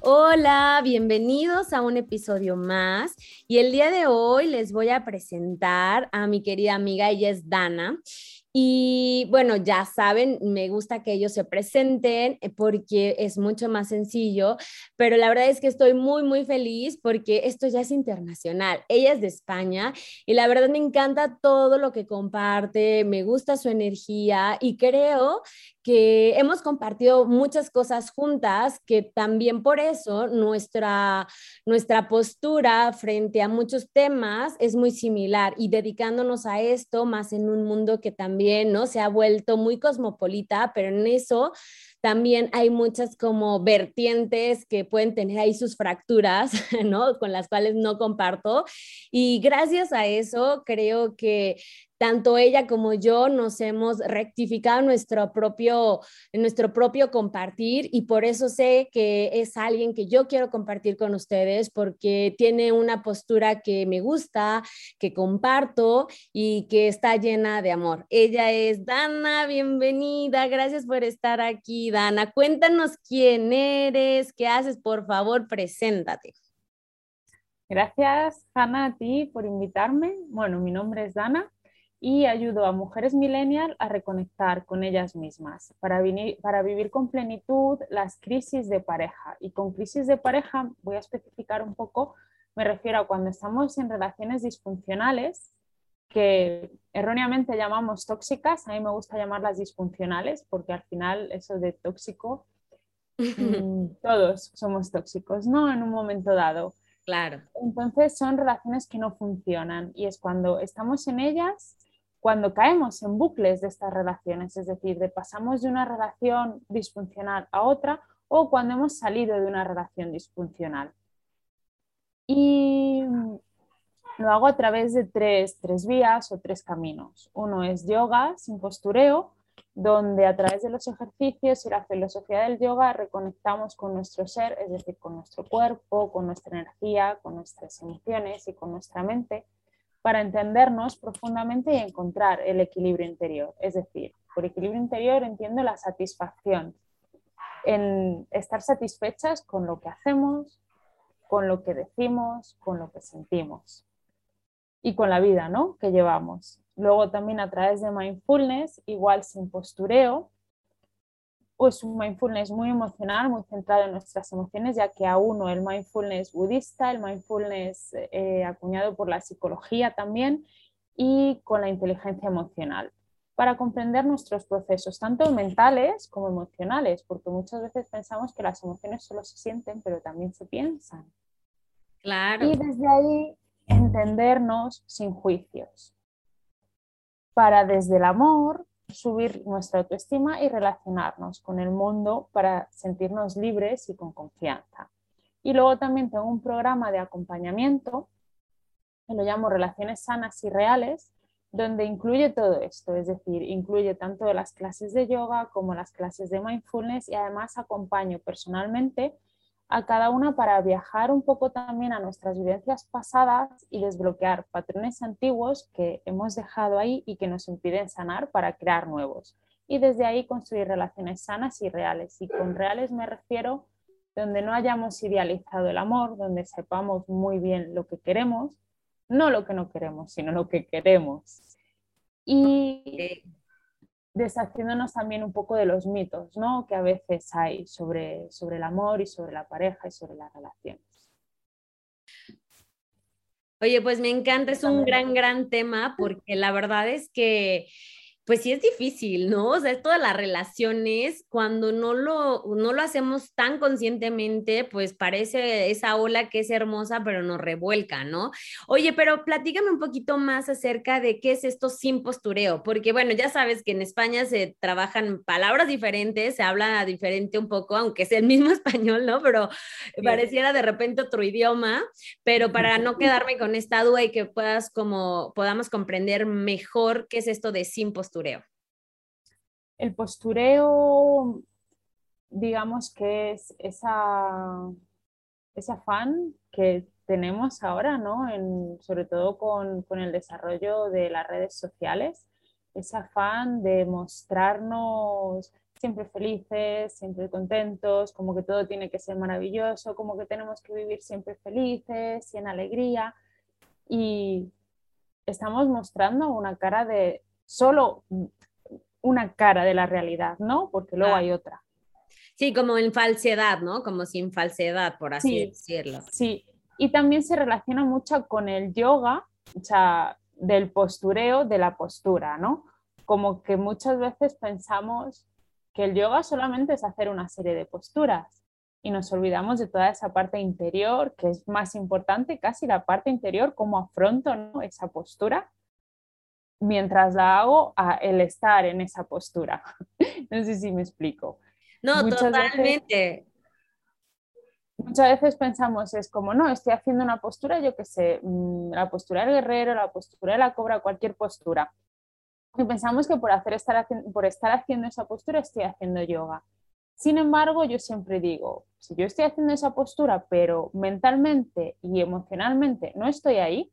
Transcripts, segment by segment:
Hola, bienvenidos a un episodio más. Y el día de hoy les voy a presentar a mi querida amiga, ella es Dana. Y bueno, ya saben, me gusta que ellos se presenten eh, porque es mucho más sencillo, pero la verdad es que estoy muy, muy feliz porque esto ya es internacional. Ella es de España y la verdad me encanta todo lo que comparte, me gusta su energía y creo que hemos compartido muchas cosas juntas, que también por eso nuestra, nuestra postura frente a muchos temas es muy similar y dedicándonos a esto más en un mundo que también ¿no? se ha vuelto muy cosmopolita, pero en eso también hay muchas como vertientes que pueden tener ahí sus fracturas, ¿no? Con las cuales no comparto. Y gracias a eso creo que tanto ella como yo nos hemos rectificado nuestro propio, nuestro propio compartir y por eso sé que es alguien que yo quiero compartir con ustedes porque tiene una postura que me gusta, que comparto y que está llena de amor. Ella es Dana, bienvenida, gracias por estar aquí, Dana. Cuéntanos quién eres, qué haces, por favor, preséntate. Gracias, Hanna, a ti por invitarme. Bueno, mi nombre es Dana y ayudo a mujeres millennial a reconectar con ellas mismas para, para vivir con plenitud las crisis de pareja. Y con crisis de pareja voy a especificar un poco, me refiero a cuando estamos en relaciones disfuncionales que erróneamente llamamos tóxicas, a mí me gusta llamarlas disfuncionales porque al final eso de tóxico, mm, todos somos tóxicos, ¿no? En un momento dado. Claro. Entonces son relaciones que no funcionan y es cuando estamos en ellas cuando caemos en bucles de estas relaciones, es decir, de pasamos de una relación disfuncional a otra o cuando hemos salido de una relación disfuncional. Y lo hago a través de tres, tres vías o tres caminos. Uno es yoga sin postureo, donde a través de los ejercicios y la filosofía del yoga reconectamos con nuestro ser, es decir, con nuestro cuerpo, con nuestra energía, con nuestras emociones y con nuestra mente para entendernos profundamente y encontrar el equilibrio interior. Es decir, por equilibrio interior entiendo la satisfacción, en estar satisfechas con lo que hacemos, con lo que decimos, con lo que sentimos y con la vida ¿no? que llevamos. Luego también a través de mindfulness, igual sin postureo, pues un mindfulness muy emocional, muy centrado en nuestras emociones, ya que a uno el mindfulness budista, el mindfulness eh, acuñado por la psicología también y con la inteligencia emocional, para comprender nuestros procesos, tanto mentales como emocionales, porque muchas veces pensamos que las emociones solo se sienten, pero también se piensan. Claro. Y desde ahí entendernos sin juicios, para desde el amor subir nuestra autoestima y relacionarnos con el mundo para sentirnos libres y con confianza. Y luego también tengo un programa de acompañamiento que lo llamo Relaciones Sanas y Reales, donde incluye todo esto, es decir, incluye tanto las clases de yoga como las clases de mindfulness y además acompaño personalmente a cada una para viajar un poco también a nuestras vivencias pasadas y desbloquear patrones antiguos que hemos dejado ahí y que nos impiden sanar para crear nuevos. Y desde ahí construir relaciones sanas y reales. Y con reales me refiero donde no hayamos idealizado el amor, donde sepamos muy bien lo que queremos, no lo que no queremos, sino lo que queremos. Y deshaciéndonos también un poco de los mitos ¿no? que a veces hay sobre, sobre el amor y sobre la pareja y sobre las relaciones. Oye, pues me encanta, es un gran, gran tema porque la verdad es que pues sí es difícil, ¿no? O sea, todas las relaciones, cuando no lo, no lo hacemos tan conscientemente, pues parece esa ola que es hermosa, pero nos revuelca, ¿no? Oye, pero platícame un poquito más acerca de qué es esto sin postureo, porque bueno, ya sabes que en España se trabajan palabras diferentes, se habla diferente un poco, aunque es el mismo español, ¿no? Pero pareciera de repente otro idioma, pero para no quedarme con esta duda y que puedas como podamos comprender mejor qué es esto de sin postureo el postureo, digamos que es esa, ese afán que tenemos ahora, ¿no? sobre todo con, el desarrollo de las redes sociales, ese afán de mostrarnos siempre felices, siempre contentos, como que todo tiene que ser maravilloso, como que tenemos que vivir siempre felices y en alegría. Y estamos mostrando una cara de, solo una cara de la realidad, ¿no? Porque luego hay otra. Sí, como en falsedad, ¿no? Como sin falsedad, por así decirlo. Sí, y también se relaciona mucho con el yoga, o sea, del postureo, de la postura, ¿no? Como que muchas veces pensamos que el yoga solamente es hacer una serie de posturas y nos olvidamos de toda esa parte interior, que es más importante, casi la parte interior, cómo afronto ¿no? esa postura mientras la hago a el estar en esa postura. no sé si me explico. No, totalmente. muchas veces pensamos, es como, no, estoy haciendo una postura, yo qué sé, mm, la postura del guerrero, la postura de la cobra, cualquier postura. Y pensamos que por, hacer estar, por estar haciendo esa postura estoy haciendo yoga. Sin embargo, yo siempre digo, si yo estoy haciendo esa postura, pero mentalmente y emocionalmente no estoy ahí,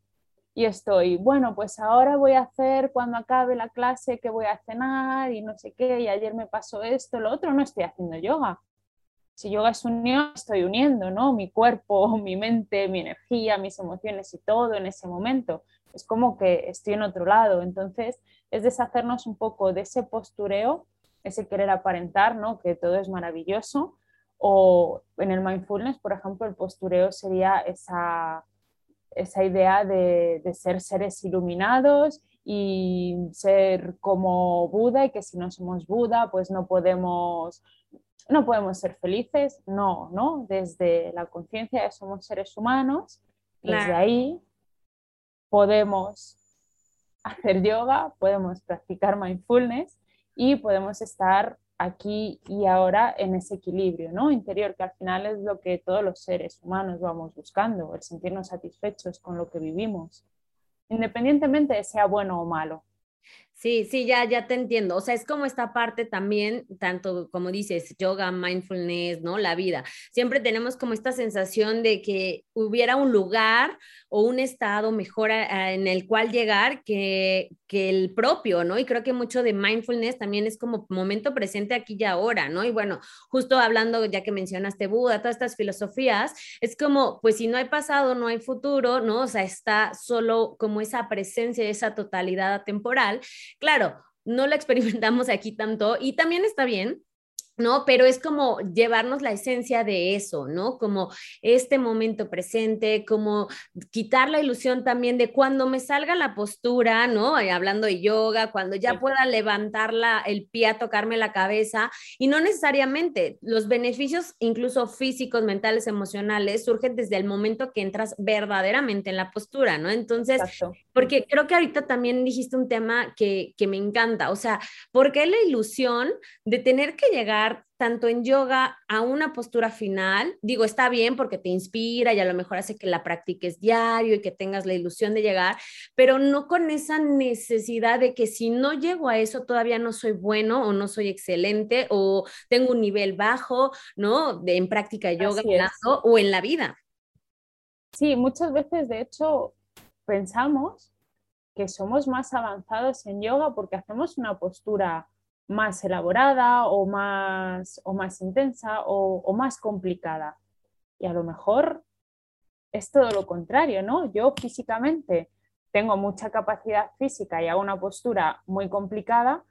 y estoy, bueno, pues ahora voy a hacer cuando acabe la clase que voy a cenar y no sé qué, y ayer me pasó esto, lo otro, no estoy haciendo yoga. Si yoga es unión, estoy uniendo, ¿no? Mi cuerpo, mi mente, mi energía, mis emociones y todo en ese momento. Es como que estoy en otro lado. Entonces, es deshacernos un poco de ese postureo, ese querer aparentar, ¿no? Que todo es maravilloso. O en el mindfulness, por ejemplo, el postureo sería esa esa idea de, ser seres iluminados y ser como Buda y que si no somos Buda pues no podemos no podemos ser felices, no, ¿no? Desde la conciencia de somos seres humanos, desde ahí podemos hacer yoga, podemos practicar mindfulness y podemos estar aquí y ahora en ese equilibrio ¿no? interior, que al final es lo que todos los seres humanos vamos buscando, el sentirnos satisfechos con lo que vivimos, independientemente de sea bueno o malo. Sí, sí, ya, ya te entiendo. O sea, es como esta parte también, tanto como dices, yoga, mindfulness, ¿no? La vida. Siempre tenemos como esta sensación de que hubiera un lugar o un estado mejor en el cual llegar que, que el propio, ¿no? Y creo que mucho de mindfulness también es como momento presente aquí y ahora, ¿no? Y bueno, justo hablando, ya que mencionaste Buda, todas estas filosofías, es como, pues si no hay pasado, no hay futuro, ¿no? O sea, está solo como esa presencia, esa totalidad temporal Claro, no la experimentamos aquí tanto y también está bien, ¿no? Pero es como llevarnos la esencia de eso, ¿no? Como este momento presente, como quitar la ilusión también de cuando me salga la postura, ¿no? hablando de yoga, cuando ya pueda levantar el pie a tocarme la cabeza y no necesariamente los beneficios, incluso físicos, mentales, emocionales, surgen desde el momento que entras verdaderamente en la postura, ¿no? Entonces, porque creo que ahorita también dijiste un tema que, que me encanta, o sea, ¿por qué la ilusión de tener que llegar tanto en yoga a una postura final, digo, está bien porque te inspira y a lo mejor hace que la practiques diario y que tengas la ilusión de llegar, pero no con esa necesidad de que si no llego a eso todavía no soy bueno o no soy excelente o tengo un nivel bajo, ¿no? De, en práctica de yoga o en la vida. Sí, muchas veces, de hecho, pensamos que somos más avanzados en yoga porque hacemos una postura más elaborada o más, o más intensa o, más complicada. Y a lo mejor es todo lo contrario, ¿no? Yo físicamente tengo mucha capacidad física y hago una postura muy complicada,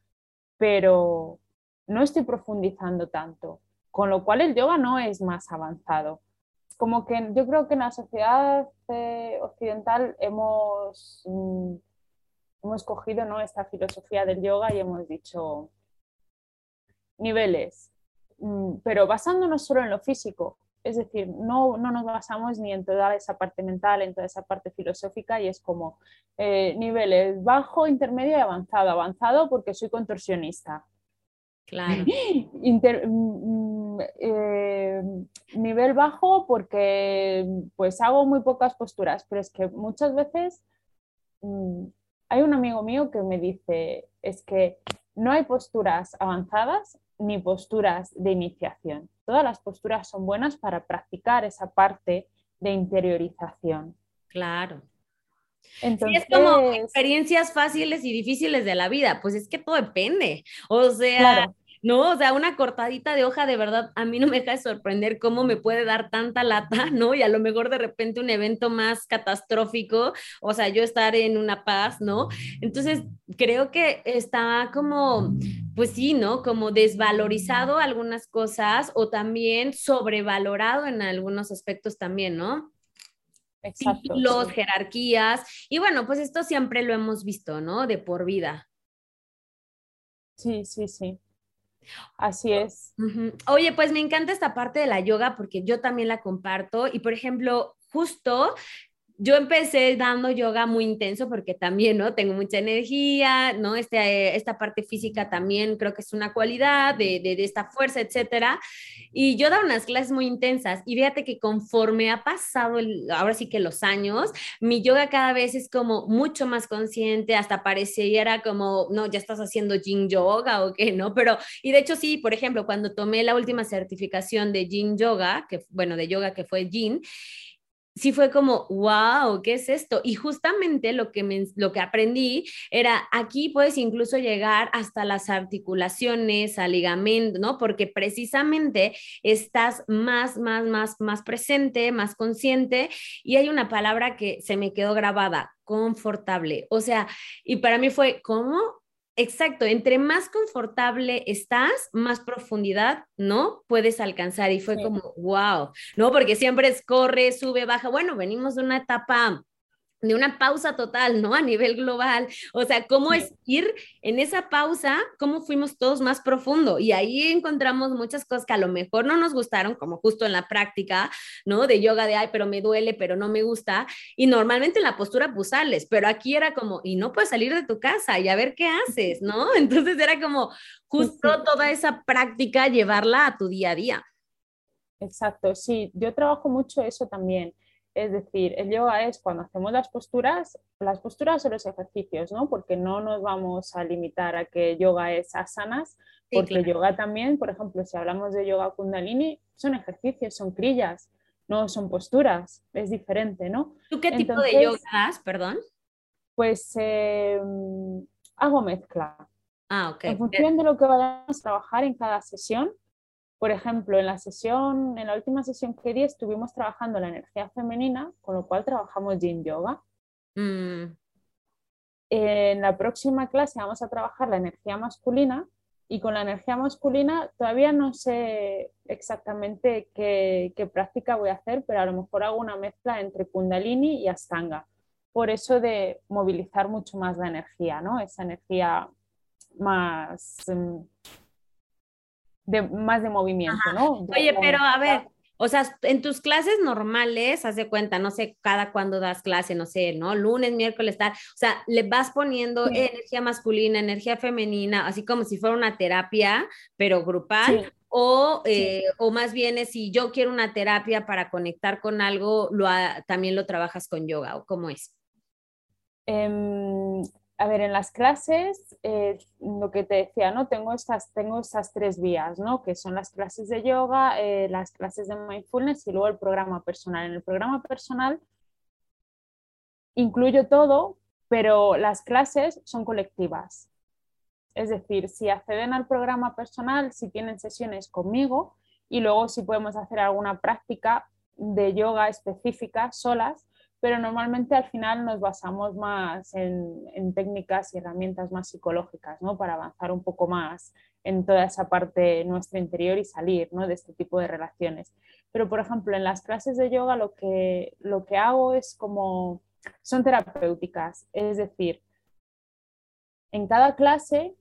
pero no estoy profundizando tanto, con lo cual el yoga no es más avanzado. Como que yo creo que en la sociedad eh, occidental hemos... Mm, hemos cogido ¿no? esta filosofía del yoga y hemos dicho niveles, mm, pero basándonos solo en lo físico. Es decir, no, no nos basamos ni en toda esa parte mental, en toda esa parte filosófica y es como eh, niveles bajo, intermedio y avanzado. Avanzado porque soy contorsionista. Claro. Mm, eh, nivel bajo porque pues hago muy pocas posturas, pero es que muchas veces mm, hay un amigo mío que me dice, es que no hay posturas avanzadas ni posturas de iniciación. Todas las posturas son buenas para practicar esa parte de interiorización. Claro. Entonces, es como experiencias fáciles y difíciles de la vida, pues es que todo depende. O sea, ¿no? O sea, una cortadita de hoja de verdad a mí no me deja de sorprender cómo me puede dar tanta lata, ¿no? Y a lo mejor de repente un evento más catastrófico, o sea, yo estar en una paz, ¿no? Entonces, creo que está como, pues sí, ¿no? Como desvalorizado algunas cosas o también sobrevalorado en algunos aspectos también, ¿no? Exacto. Los jerarquías. Y bueno, pues esto siempre lo hemos visto, ¿no? De por vida. Sí, sí, sí. Así es. Oye, pues me encanta esta parte de la yoga porque yo también la comparto y por ejemplo, justo yo empecé dando yoga muy intenso porque también, ¿no? Tengo mucha energía, ¿no? Este, esta parte física también creo que es una cualidad de, de, esta fuerza, etcétera. Y yo daba unas clases muy intensas y fíjate que conforme ha pasado, el, ahora sí que los años, mi yoga cada vez es como mucho más consciente, hasta pareciera como, no, ya estás haciendo yin yoga o qué, ¿no? Pero, y de hecho sí, por ejemplo, cuando tomé la última certificación de yin yoga, que, bueno, de yoga que fue yin, sí fue como, wow, ¿qué es esto? Y justamente lo que, me, lo que aprendí era, aquí puedes incluso llegar hasta las articulaciones, al ligamento, ¿no? Porque precisamente estás más, más, más, más presente, más consciente. Y hay una palabra que se me quedó grabada, confortable. O sea, y para mí fue, ¿cómo? Exacto, entre más confortable estás, más profundidad, ¿no? Puedes alcanzar. Y fue como, wow, ¿no? Porque siempre es corre, sube, baja. Bueno, venimos de una etapa de una pausa total, ¿no? A nivel global. O sea, cómo es ir en esa pausa, cómo fuimos todos más profundo. Y ahí encontramos muchas cosas que a lo mejor no nos gustaron, como justo en la práctica, ¿no? De yoga de, ay, pero me duele, pero no me gusta. Y normalmente en la postura, pues sales, pero aquí era como, y no puedes salir de tu casa y a ver qué haces, ¿no? Entonces era como justo toda esa práctica, llevarla a tu día a día. Exacto, sí, yo trabajo mucho eso también es decir, el yoga es cuando hacemos las posturas, las posturas son los ejercicios, ¿no? Porque no nos vamos a limitar a que yoga es asanas, porque el yoga también, por ejemplo, si hablamos de yoga kundalini, son ejercicios, son crillas, no son posturas, es diferente, ¿no? ¿Tú qué tipo de yoga das, perdón? Pues em, hago mezcla. Ah, ok. En función de lo que vayamos a trabajar en cada sesión, por ejemplo, en la sesión, en la última sesión que di, estuvimos trabajando la energía femenina, con lo cual trabajamos yin yoga. Mm. En la próxima clase vamos a trabajar la energía masculina y con la energía masculina todavía no sé exactamente qué, qué, práctica voy a hacer, pero a lo mejor hago una mezcla entre kundalini y astanga. Por eso de movilizar mucho más la energía, ¿no? Esa energía más mm, de, más de movimiento, ¿no? Oye, pero a ver, o sea, en tus clases normales, haz de cuenta, no sé, cada cuando das clase, no sé, ¿no? Lunes, miércoles, tal. O sea, le vas poniendo energía masculina, energía femenina, así como si fuera una terapia, pero grupal. O, eh, o más bien es si yo quiero una terapia para conectar con algo, lo, también lo trabajas con yoga, ¿o cómo es? Em, a ver, en las clases, eh, lo que te decía, ¿no? Tengo estas, tengo estas tres vías, ¿no? Que son las clases de yoga, eh, las clases de mindfulness y luego el programa personal. En el programa personal incluyo todo, pero las clases son colectivas. Es decir, si acceden al programa personal, si tienen sesiones conmigo y luego si podemos hacer alguna práctica de yoga específica solas, pero normalmente al final nos basamos más en, técnicas y herramientas más psicológicas, ¿no? Para avanzar un poco más en toda esa parte nuestro interior y salir, ¿no? De este tipo de relaciones. Pero, por ejemplo, en las clases de yoga lo que, lo que hago es como, son terapéuticas, es decir, en cada clase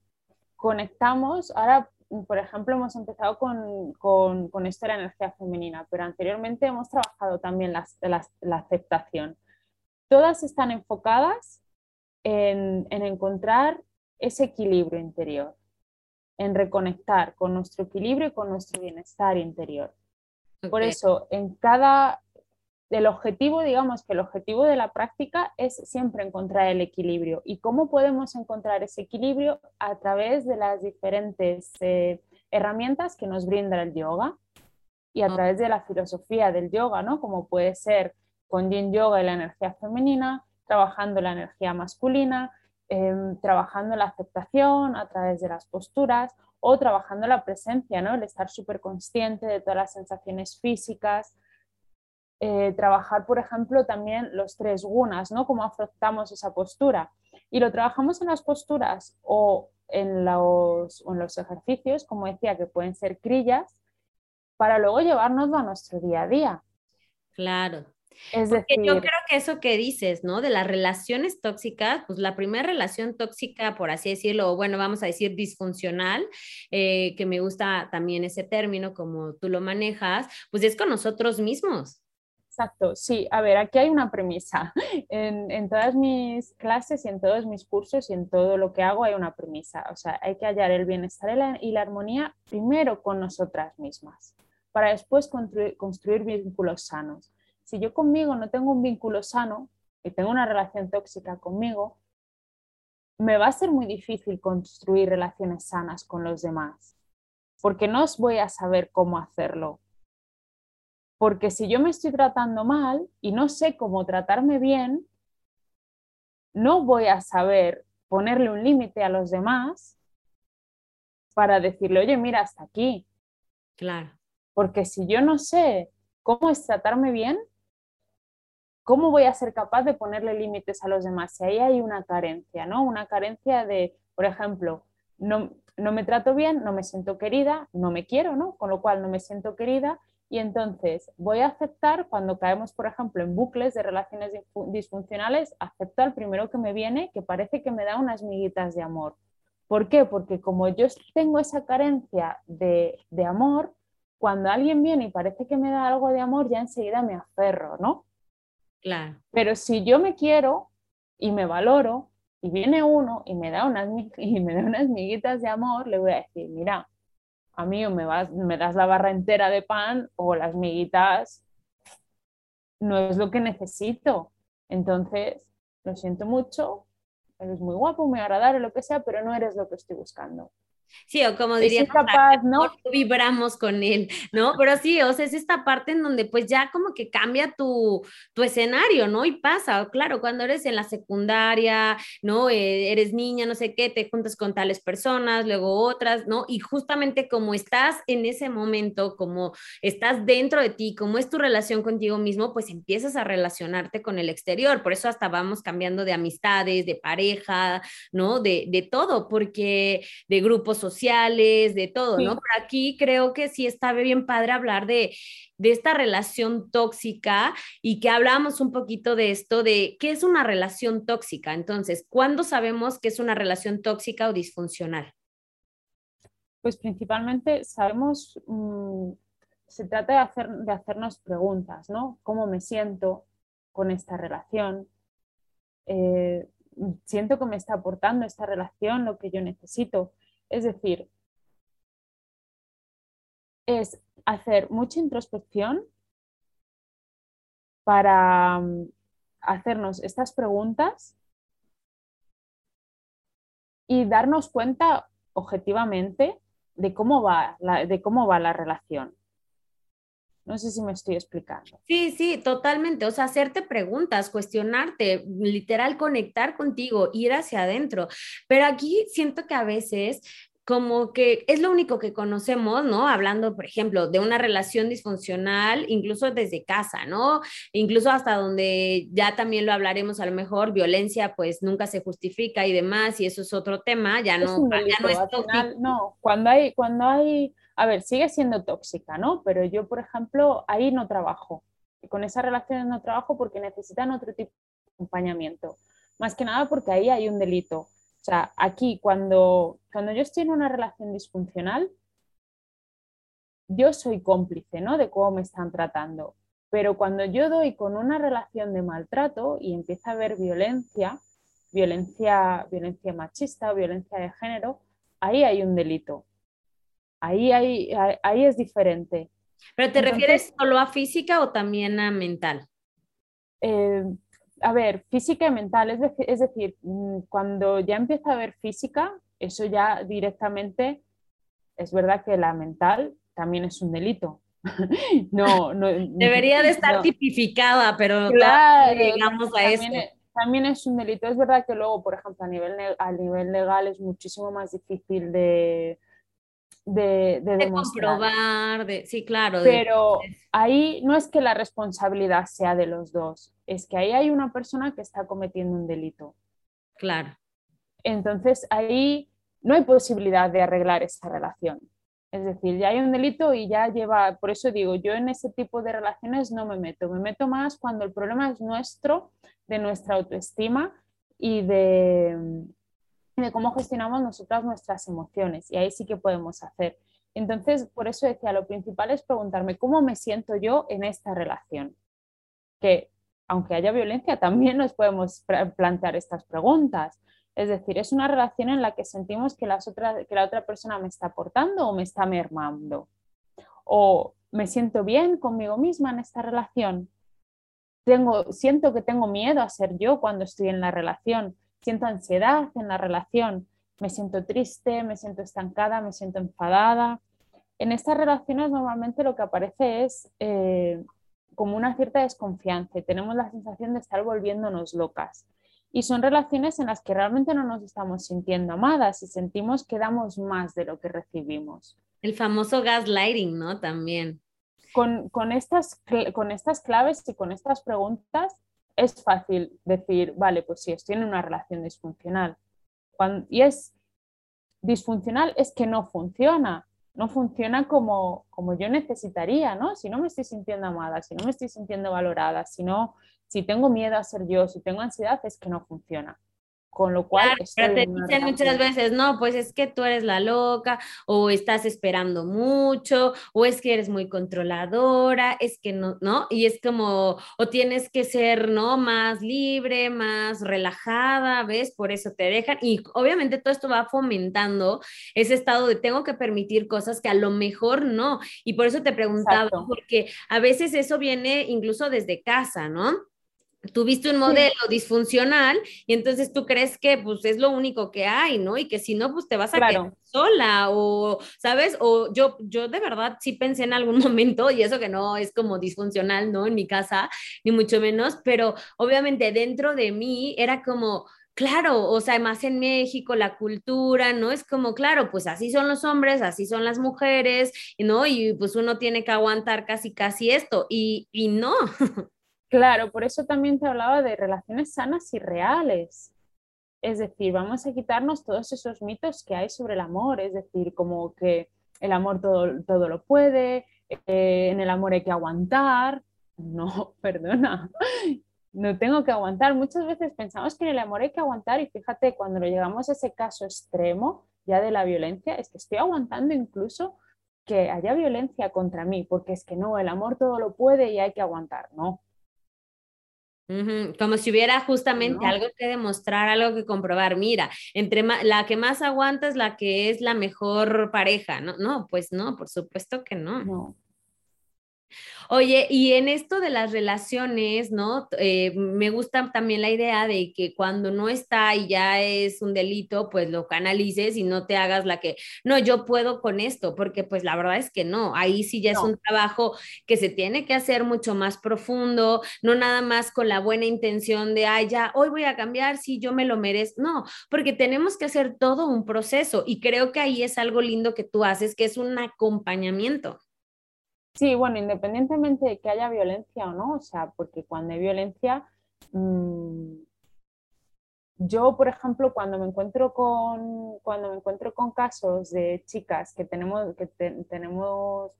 conectamos, ahora por ejemplo, hemos empezado con, con, esto de la energía femenina, pero anteriormente hemos trabajado también la, la, aceptación. Todas están enfocadas en, en, encontrar ese equilibrio interior, en reconectar con nuestro equilibrio y con nuestro bienestar interior. Por eso, en cada, el objetivo, digamos que el objetivo de la práctica es siempre encontrar el equilibrio. ¿Y cómo podemos encontrar ese equilibrio? A través de las diferentes eh, herramientas que nos brinda el yoga y a ah. través de la filosofía del yoga, ¿no? Como puede ser con yin yoga y la energía femenina, trabajando la energía masculina, em, trabajando la aceptación a través de las posturas o trabajando la presencia, ¿no? el estar súper consciente de todas las sensaciones físicas, eh, trabajar, por ejemplo, también los tres gunas, ¿no? cómo afrontamos esa postura. Y lo trabajamos en las posturas o en los, en los ejercicios, como decía, que pueden ser crillas, para luego llevarnos a nuestro día a día. Claro, es decir, yo creo que eso que dices, ¿no? De las relaciones tóxicas, pues la primera relación tóxica, por así decirlo, o bueno, vamos a decir disfuncional, eh, que me gusta también ese término como tú lo manejas, pues es con nosotros mismos. Exacto, sí. A ver, aquí hay una premisa. En, todas mis clases y en todos mis cursos y en todo lo que hago hay una premisa. O sea, hay que hallar el bienestar y la, y la armonía primero con nosotras mismas, para después construir, construir vínculos sanos. Si yo conmigo no tengo un vínculo sano y tengo una relación tóxica conmigo, me va a ser muy difícil construir relaciones sanas con los demás, porque no os voy a saber cómo hacerlo. Porque si yo me estoy tratando mal y no sé cómo tratarme bien, no voy a saber ponerle un límite a los demás para decirle, oye, mira, hasta aquí. Claro. Porque si yo no sé cómo es tratarme bien, ¿cómo voy a ser capaz de ponerle límites a los demás? Si ahí hay una carencia, ¿no? Una carencia de, por ejemplo, no, no me trato bien, no me siento querida, no me quiero, ¿no? Con lo cual no me siento querida y entonces voy a aceptar cuando caemos, por ejemplo, en bucles de relaciones disfuncionales, acepto al primero que me viene que parece que me da unas miguitas de amor. ¿Por qué? Porque como yo tengo esa carencia de, de amor, cuando alguien viene y parece que me da algo de amor, ya enseguida me aferro, ¿no? Pero si yo me quiero y me valoro y viene uno y me da unas, y me da unas miguitas de amor, le voy a decir, mira, a mí o me, vas, me das la barra entera de pan o las miguitas no es lo que necesito. Entonces, lo siento mucho, eres muy guapo, muy agradable, lo que sea, pero no eres lo que estoy buscando. Sí, o como diría, capaz, ¿no? vibramos con él, ¿no? Pero sí, o sea, es esta parte en donde pues ya como que cambia tu, tu escenario, ¿no? Y pasa, claro, cuando eres en la secundaria, ¿no? Eh, eres niña, no sé qué, te juntas con tales personas, luego otras, ¿no? Y justamente como estás en ese momento, como estás dentro de ti, como es tu relación contigo mismo, pues empiezas a relacionarte con el exterior. Por eso hasta vamos cambiando de amistades, de pareja, ¿no? De, de todo, porque de grupos sociales, de todo, ¿no? Pero aquí creo que sí está bien padre hablar de, de esta relación tóxica y que hablamos un poquito de esto, de qué es una relación tóxica. Entonces, ¿cuándo sabemos que es una relación tóxica o disfuncional? Pues principalmente sabemos, mm, se trata de, hacer, de hacernos preguntas, ¿no? ¿Cómo me siento con esta relación? Eh, siento que me está aportando esta relación lo que yo necesito. Es decir, es hacer mucha introspección para mm, hacernos estas preguntas y darnos cuenta objetivamente de cómo va la, de cómo va la relación. No sé si me estoy explicando. Sí, sí, totalmente. O sea, hacerte preguntas, cuestionarte, literal conectar contigo, ir hacia adentro. Pero aquí siento que a veces como que es lo único que conocemos, ¿no? Hablando, por ejemplo, de una relación disfuncional, incluso desde casa, ¿no? Incluso hasta donde ya también lo hablaremos a lo mejor, violencia pues nunca se justifica y demás, y eso es otro tema, ya no, ya no es tóxico. no, cuando hay, cuando hay, a ver, sigue siendo tóxica, ¿no? Pero yo, por ejemplo, ahí no trabajo. Con esas relaciones no trabajo porque necesitan otro tipo de acompañamiento. Más que nada porque ahí hay un delito O sea, aquí cuando, cuando yo estoy en una relación disfuncional, yo soy cómplice, ¿no? De cómo me están tratando. Pero cuando yo doy con una relación de maltrato y empieza a haber violencia, violencia, violencia machista, violencia de género, ahí hay un delito. Ahí, hay, ahí es diferente. ¿Pero te refieres solo a física o también a mental? Eh, a ver, física y mental, es, es decir, mm, cuando ya empieza a haber física, eso ya directamente, es verdad que la mental también es un delito. no, no, Debería de estar tipificada, pero claro, llegamos a también, Es, también es un delito. Es verdad que luego, por ejemplo, a nivel, a nivel legal es muchísimo más difícil de, de, de, comprobar, de, sí, claro. Pero ahí no es que la responsabilidad sea de los dos, es que ahí hay una persona que está cometiendo un delito. Claro. Entonces ahí no hay posibilidad de arreglar esa relación. Es decir, ya hay un delito y ya lleva, por eso digo, yo en ese tipo de relaciones no me meto, me meto más cuando el problema es nuestro, de nuestra autoestima y de, de cómo gestionamos nosotras nuestras emociones. Y ahí sí que podemos hacer. Entonces, por eso decía, lo principal es preguntarme cómo me siento yo en esta relación. Que aunque haya violencia, también nos podemos plantear estas preguntas. Es decir, es una relación en la que sentimos que, que la otra persona me está aportando o me está mermando. O me siento bien conmigo misma en esta relación. Tengo, siento que tengo miedo a ser yo cuando estoy en la relación siento ansiedad en la relación, me siento triste, me siento estancada, me siento enfadada. En estas relaciones normalmente lo que aparece es eh, como una cierta desconfianza, tenemos la sensación de estar volviéndonos locas. Y son relaciones en las que realmente no nos estamos sintiendo amadas y sentimos que damos más de lo que recibimos. El famoso gaslighting, ¿no? También. Con, con, estas, con estas claves y con estas preguntas es fácil decir, vale, pues sí, estoy en una relación disfuncional. y es disfuncional es que no funciona, no funciona como, como yo necesitaría, ¿no? Si no me estoy sintiendo amada, si no me estoy sintiendo valorada, si no, si tengo miedo a ser yo, si tengo ansiedad, es que no funciona. Con lo cual... pero te dicen muchas veces, no, pues es que tú eres la loca, o estás esperando mucho, o es que eres muy controladora, es que no, ¿no? Y es como, o tienes que ser, ¿no? Más libre, más relajada, ¿ves? Por eso te dejan. Y obviamente todo esto va fomentando ese estado de tengo que permitir cosas que a lo mejor no. Y por eso te preguntaba, porque a veces eso viene incluso desde casa, ¿no? Tuviste un modelo disfuncional y entonces tú crees que pues es lo único que hay, ¿no? Y que si no, pues te vas a quedar sola o, ¿sabes? O yo, yo de verdad sí pensé en algún momento, y eso que no es como disfuncional, ¿no? En mi casa, ni mucho menos, pero obviamente dentro de mí era como... Claro, o sea, más en México, la cultura, ¿no? Es como, claro, pues así son los hombres, así son las mujeres, ¿no? Y pues uno tiene que aguantar casi, casi esto, y, y no. Claro, por eso también te hablaba de relaciones sanas y reales. Es decir, vamos a quitarnos todos esos mitos que hay sobre el amor, es decir, como que el amor todo, todo lo puede, eh, en el amor hay que aguantar. No, perdona, no tengo que aguantar. Muchas veces pensamos que en el amor hay que aguantar y fíjate, cuando llegamos a ese caso extremo ya de la violencia, es que estoy aguantando incluso que haya violencia contra mí, porque es que no, el amor todo lo puede y hay que aguantar. No, como si hubiera justamente algo que demostrar, algo que comprobar. Mira, entre la que más aguanta es la que es la mejor pareja. No, no, pues no, por supuesto que no. no. Oye, y en esto de las relaciones, ¿no? Eh, me gusta también la idea de que cuando no está y ya es un delito, pues lo canalices y no te hagas la que, no, yo puedo con esto, porque pues la verdad es que no, ahí sí ya es un trabajo que se tiene que hacer mucho más profundo, no nada más con la buena intención de, ay, ya, hoy voy a cambiar, si yo me lo merezco, no, porque tenemos que hacer todo un proceso y creo que ahí es algo lindo que tú haces, que es un acompañamiento. Sí, bueno, independientemente de que haya violencia o no, o sea, porque cuando hay violencia, mm, yo, por ejemplo, cuando me encuentro con, cuando me encuentro con casos de chicas que tenemos, que tenemos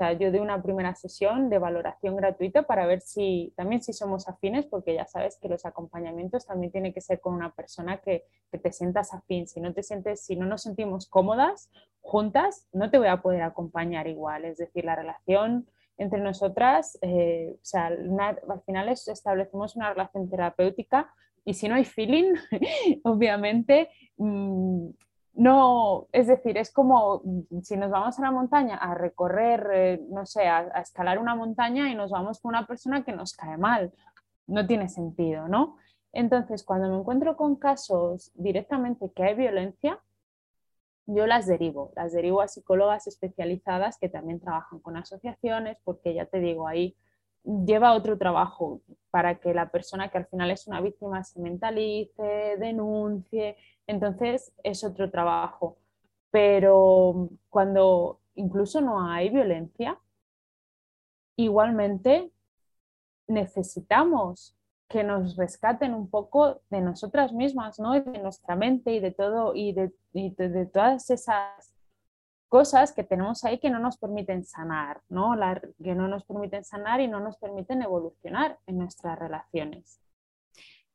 sea, yo de una primera sesión de valoración gratuita para ver si también si somos afines, porque ya sabes que los acompañamientos también tiene que ser con una persona que, que, te sientas afín. Si no te sientes, si no nos sentimos cómodas juntas, no te voy a poder acompañar igual. Es decir, la relación entre nosotras, eh, o sea, al final establecemos una relación terapéutica y si no hay feeling, obviamente mmm, no, es decir, es como si nos vamos a la montaña a recorrer, eh, no sé, a, escalar una montaña y nos vamos con una persona que nos cae mal. No tiene sentido, ¿no? Entonces, cuando me encuentro con casos directamente que hay violencia, yo las derivo, las derivo a psicólogas especializadas que también trabajan con asociaciones, porque ya te digo, ahí lleva otro trabajo para que la persona que al final es una víctima se mentalice, denuncie, entonces es otro trabajo. Pero cuando incluso no hay violencia, igualmente necesitamos que nos rescaten un poco de nosotras mismas, ¿no? de nuestra mente y de todo, y de, de todas esas cosas que tenemos ahí que no nos permiten sanar, ¿no? que no nos permiten sanar y no nos permiten evolucionar en nuestras relaciones.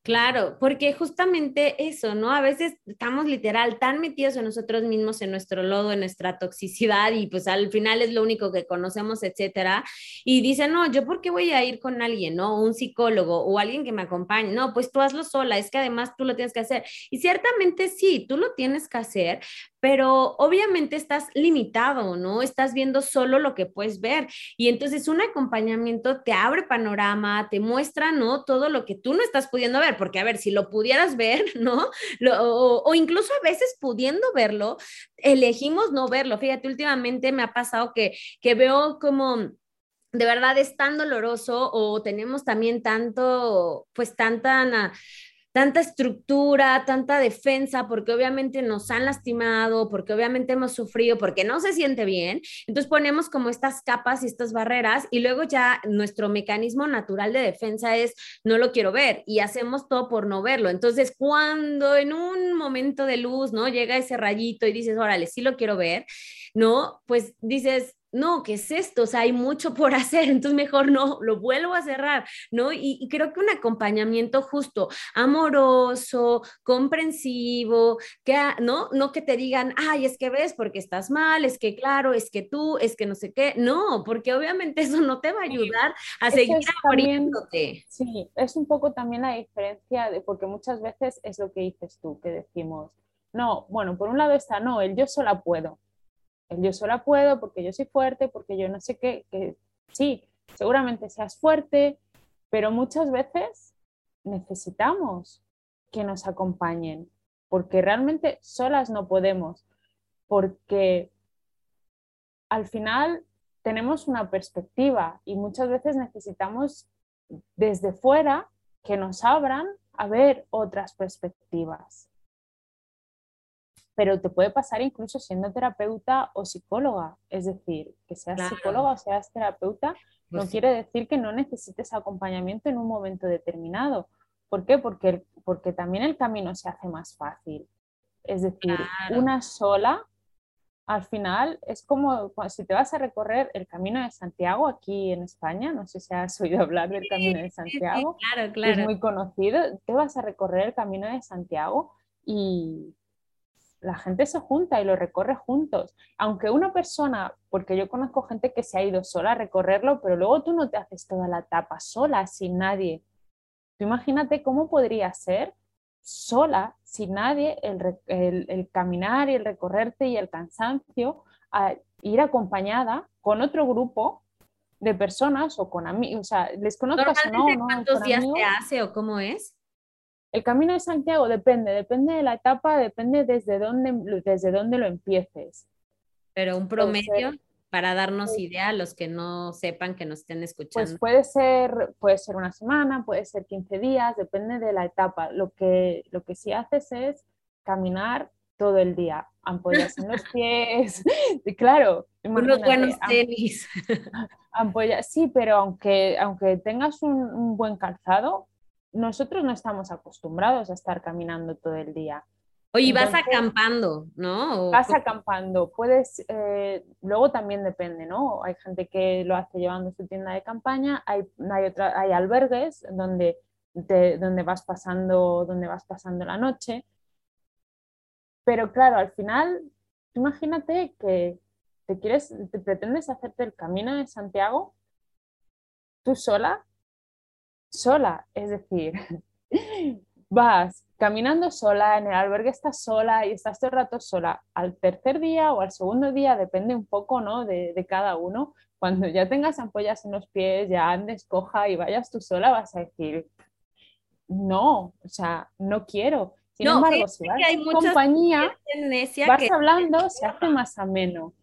Claro, porque justamente eso, ¿no? A veces estamos literal tan metidos en nosotros mismos, en nuestro lodo, en nuestra toxicidad y pues al final es lo único que conocemos, etcétera. Y dicen, no, yo por qué voy a ir con alguien, ¿no? Un psicólogo o alguien que me acompañe. No, pues tú hazlo sola, es que además tú lo tienes que hacer. Y ciertamente sí, tú lo tienes que hacer, pero obviamente estás limitado, ¿no? Estás viendo solo lo que puedes ver. Y entonces un acompañamiento te abre panorama, te muestra, ¿no? Todo lo que tú no estás pudiendo ver, porque a ver, si lo pudieras ver, ¿no? o, incluso a veces pudiendo verlo, elegimos no verlo. Fíjate, últimamente me ha pasado que, que veo como de verdad es tan doloroso o tenemos también tanto, pues tanta tanta estructura, tanta defensa, porque obviamente nos han lastimado, porque obviamente hemos sufrido, porque no se siente bien. Entonces ponemos como estas capas y estas barreras y luego ya nuestro mecanismo natural de defensa es no lo quiero ver y hacemos todo por no verlo. Entonces cuando en un momento de luz, ¿no? Llega ese rayito y dices, órale, sí lo quiero ver, ¿no? Pues dices, no, ¿qué es esto? O sea, hay mucho por hacer, entonces mejor no, lo vuelvo a cerrar, ¿no? Y, creo que un acompañamiento justo, amoroso, comprensivo, que, ¿no? No que te digan, ay, es que ves porque estás mal, es que claro, es que tú, es que no sé qué, no, porque obviamente eso no te va a ayudar a seguir abriéndote. Sí, es un poco también la diferencia, de, porque muchas veces es lo que dices tú, que decimos, no, bueno, por un lado está, no, el yo sola puedo, yo sola puedo, porque yo soy fuerte, porque yo no sé qué, que sí, seguramente seas fuerte, pero muchas veces necesitamos que nos acompañen, porque realmente solas no podemos, porque al final tenemos una perspectiva y muchas veces necesitamos desde fuera que nos abran a ver otras perspectivas pero te puede pasar incluso siendo terapeuta o psicóloga. Es decir, que seas psicóloga o seas terapeuta no pues quiere decir que no necesites acompañamiento en un momento determinado. ¿Por qué? Porque, porque también el camino se hace más fácil. Es decir, una sola, al final, es como si te vas a recorrer el camino de Santiago aquí en España, no sé si has oído hablar del camino de Santiago, claro, claro. es muy conocido, te vas a recorrer el camino de Santiago y la gente se junta y lo recorre juntos. Aunque una persona, porque yo conozco gente que se ha ido sola a recorrerlo, pero luego tú no te haces toda la etapa sola, sin nadie. Tú imagínate cómo podría ser sola, sin nadie, el, caminar y el recorrerte y el cansancio, a ir acompañada con otro grupo de personas o con amigos, o sea, les conozcas o no, no. ¿Cuántos días se hace o cómo es? El camino de Santiago depende, depende de la etapa, depende desde dónde, desde dónde lo empieces. Pero un promedio para darnos pues idea a los que no sepan que nos estén pues escuchando. Pues puede ser, puede ser una semana, puede ser 15 días, depende de la etapa. Lo que, lo que sí haces es caminar todo el día, ampollas en los pies, claro. Unos buenos tenis. Ampollas, sí, pero aunque, aunque tengas un buen calzado, nosotros no estamos acostumbrados a estar caminando todo el día. Oye, vas acampando, ¿no? vas acampando. Puedes, eh, luego también depende, ¿no? Hay gente que lo hace llevando su tienda de campaña, hay, hay, otra, hay albergues donde, donde, vas pasando, donde vas pasando la noche. Pero claro, al final, imagínate que te quieres, te pretendes hacerte el camino de Santiago tú sola, sola, es decir, vas caminando sola, en el albergue estás sola y estás todo el rato sola. Al tercer día o al segundo día, depende un poco ¿no? de, cada uno, cuando ya tengas ampollas en los pies, ya andes coja y vayas tú sola, vas a decir, no, o sea, no quiero. Sin embargo, si vas hay compañía, vas hablando, se hace más ameno.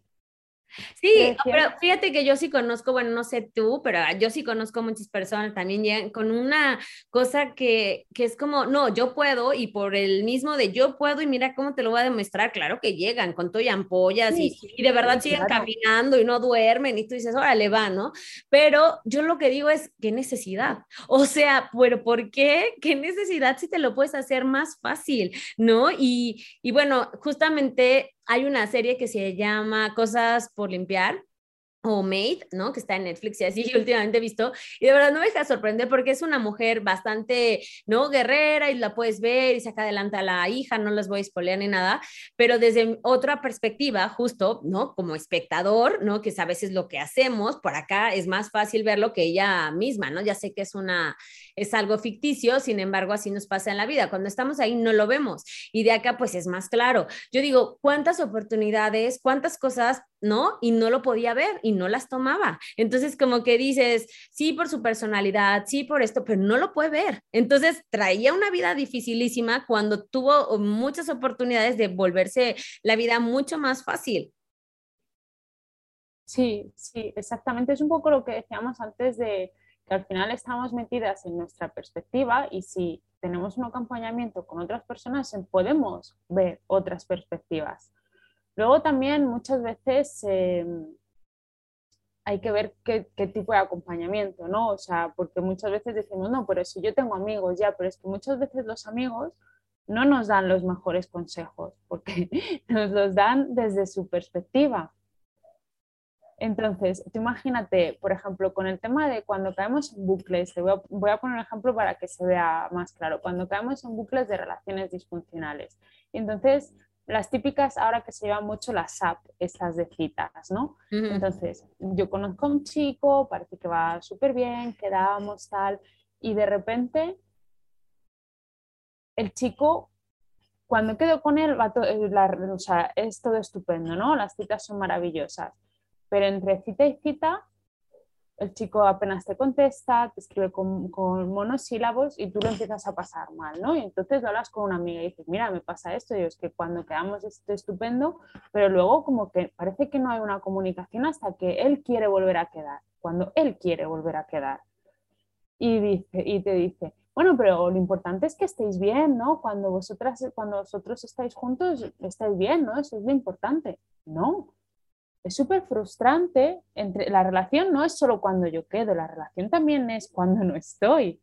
Sí, pero fíjate que yo sí conozco, bueno, no sé tú, pero yo sí conozco muchas personas también llegan con una cosa que, que, es como, no, yo puedo y por el mismo de yo puedo y mira cómo te lo voy a demostrar, claro que llegan con todo y ampollas y, y, de verdad siguen caminando y no duermen y tú dices, órale, va, ¿no? Pero yo lo que digo es, ¿qué necesidad? O sea, pero ¿por qué? ¿Qué necesidad si te lo puedes hacer más fácil, ¿no? Y, y bueno, justamente hay una serie que se llama Cosas por limpiar o Made, ¿no? Que está en Netflix y así yo últimamente he visto. Y de verdad no me deja sorprender porque es una mujer bastante, ¿no? Guerrera y la puedes ver y saca adelante a la hija, no las voy a espolear ni nada, pero desde otra perspectiva, justo, ¿no? Como espectador, ¿no? Que es a veces lo que hacemos, por acá es más fácil verlo que ella misma, ¿no? Ya sé que es una, es algo ficticio, sin embargo, así nos pasa en la vida. Cuando estamos ahí no lo vemos y de acá pues es más claro. Yo digo, ¿cuántas oportunidades, cuántas cosas, ¿no? Y no lo podía ver y no las tomaba. Entonces, como que dices, sí por su personalidad, sí por esto, pero no lo puede ver. Entonces, traía una vida dificilísima cuando tuvo muchas oportunidades de volverse la vida mucho más fácil. Sí, sí, exactamente. Es un poco lo que decíamos antes de que al final estamos metidas en nuestra perspectiva y si tenemos un acompañamiento con otras personas, podemos ver otras perspectivas. Luego también muchas veces em, hay que ver qué, tipo de acompañamiento, ¿no? O sea, porque muchas veces decimos, no, pero si yo tengo amigos ya, pero es que muchas veces los amigos no nos dan los mejores consejos, porque nos los dan desde su perspectiva. Entonces, tú imagínate, por ejemplo, con el tema de cuando caemos en bucles, te voy a, voy a, poner un ejemplo para que se vea más claro, cuando caemos en bucles de relaciones disfuncionales. Entonces, las típicas ahora que se llevan mucho las SAP, estas de citas, ¿no? Entonces, yo conozco a un chico, parece que va súper bien, quedamos tal, y de repente el chico, cuando quedo con él, va eh, o sea, es todo estupendo, ¿no? Las citas son maravillosas, pero entre cita y cita el chico apenas te contesta, te escribe con, monosílabos y tú lo empiezas a pasar mal, ¿no? Y entonces lo hablas con una amiga y dices, mira, me pasa esto, y es que cuando quedamos es estupendo, pero luego como que parece que no hay una comunicación hasta que él quiere volver a quedar, cuando él quiere volver a quedar. Y, dice, y te dice, bueno, pero lo importante es que estéis bien, ¿no? Cuando, vosotras, cuando vosotros estáis juntos, estáis bien, ¿no? Eso es lo importante. No, es súper frustrante. Entre, la relación no es solo cuando yo quedo, la relación también es cuando no estoy.